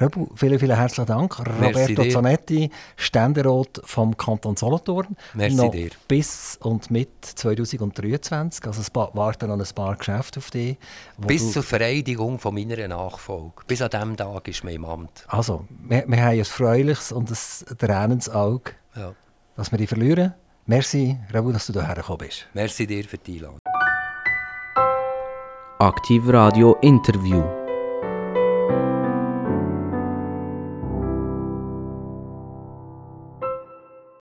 Röbu, vielen, vielen herzlichen Dank. Merci Roberto dir. Zanetti, Ständerat vom Kanton Solothurn. Merci noch dir. Bis und mit 2023. Also es warten noch ein paar Geschäfte auf dich. Bis zur Vereidigung von meiner Nachfolge. Bis an diesem Tag ist mein Amt. Also, wir, wir haben ein freuliches und ein tränendes Auge, ja. dass wir dich verlieren. Merci, Röbu, dass du hierher gekommen bist. Merci dir für die Einladung. Aktiv Radio Interview.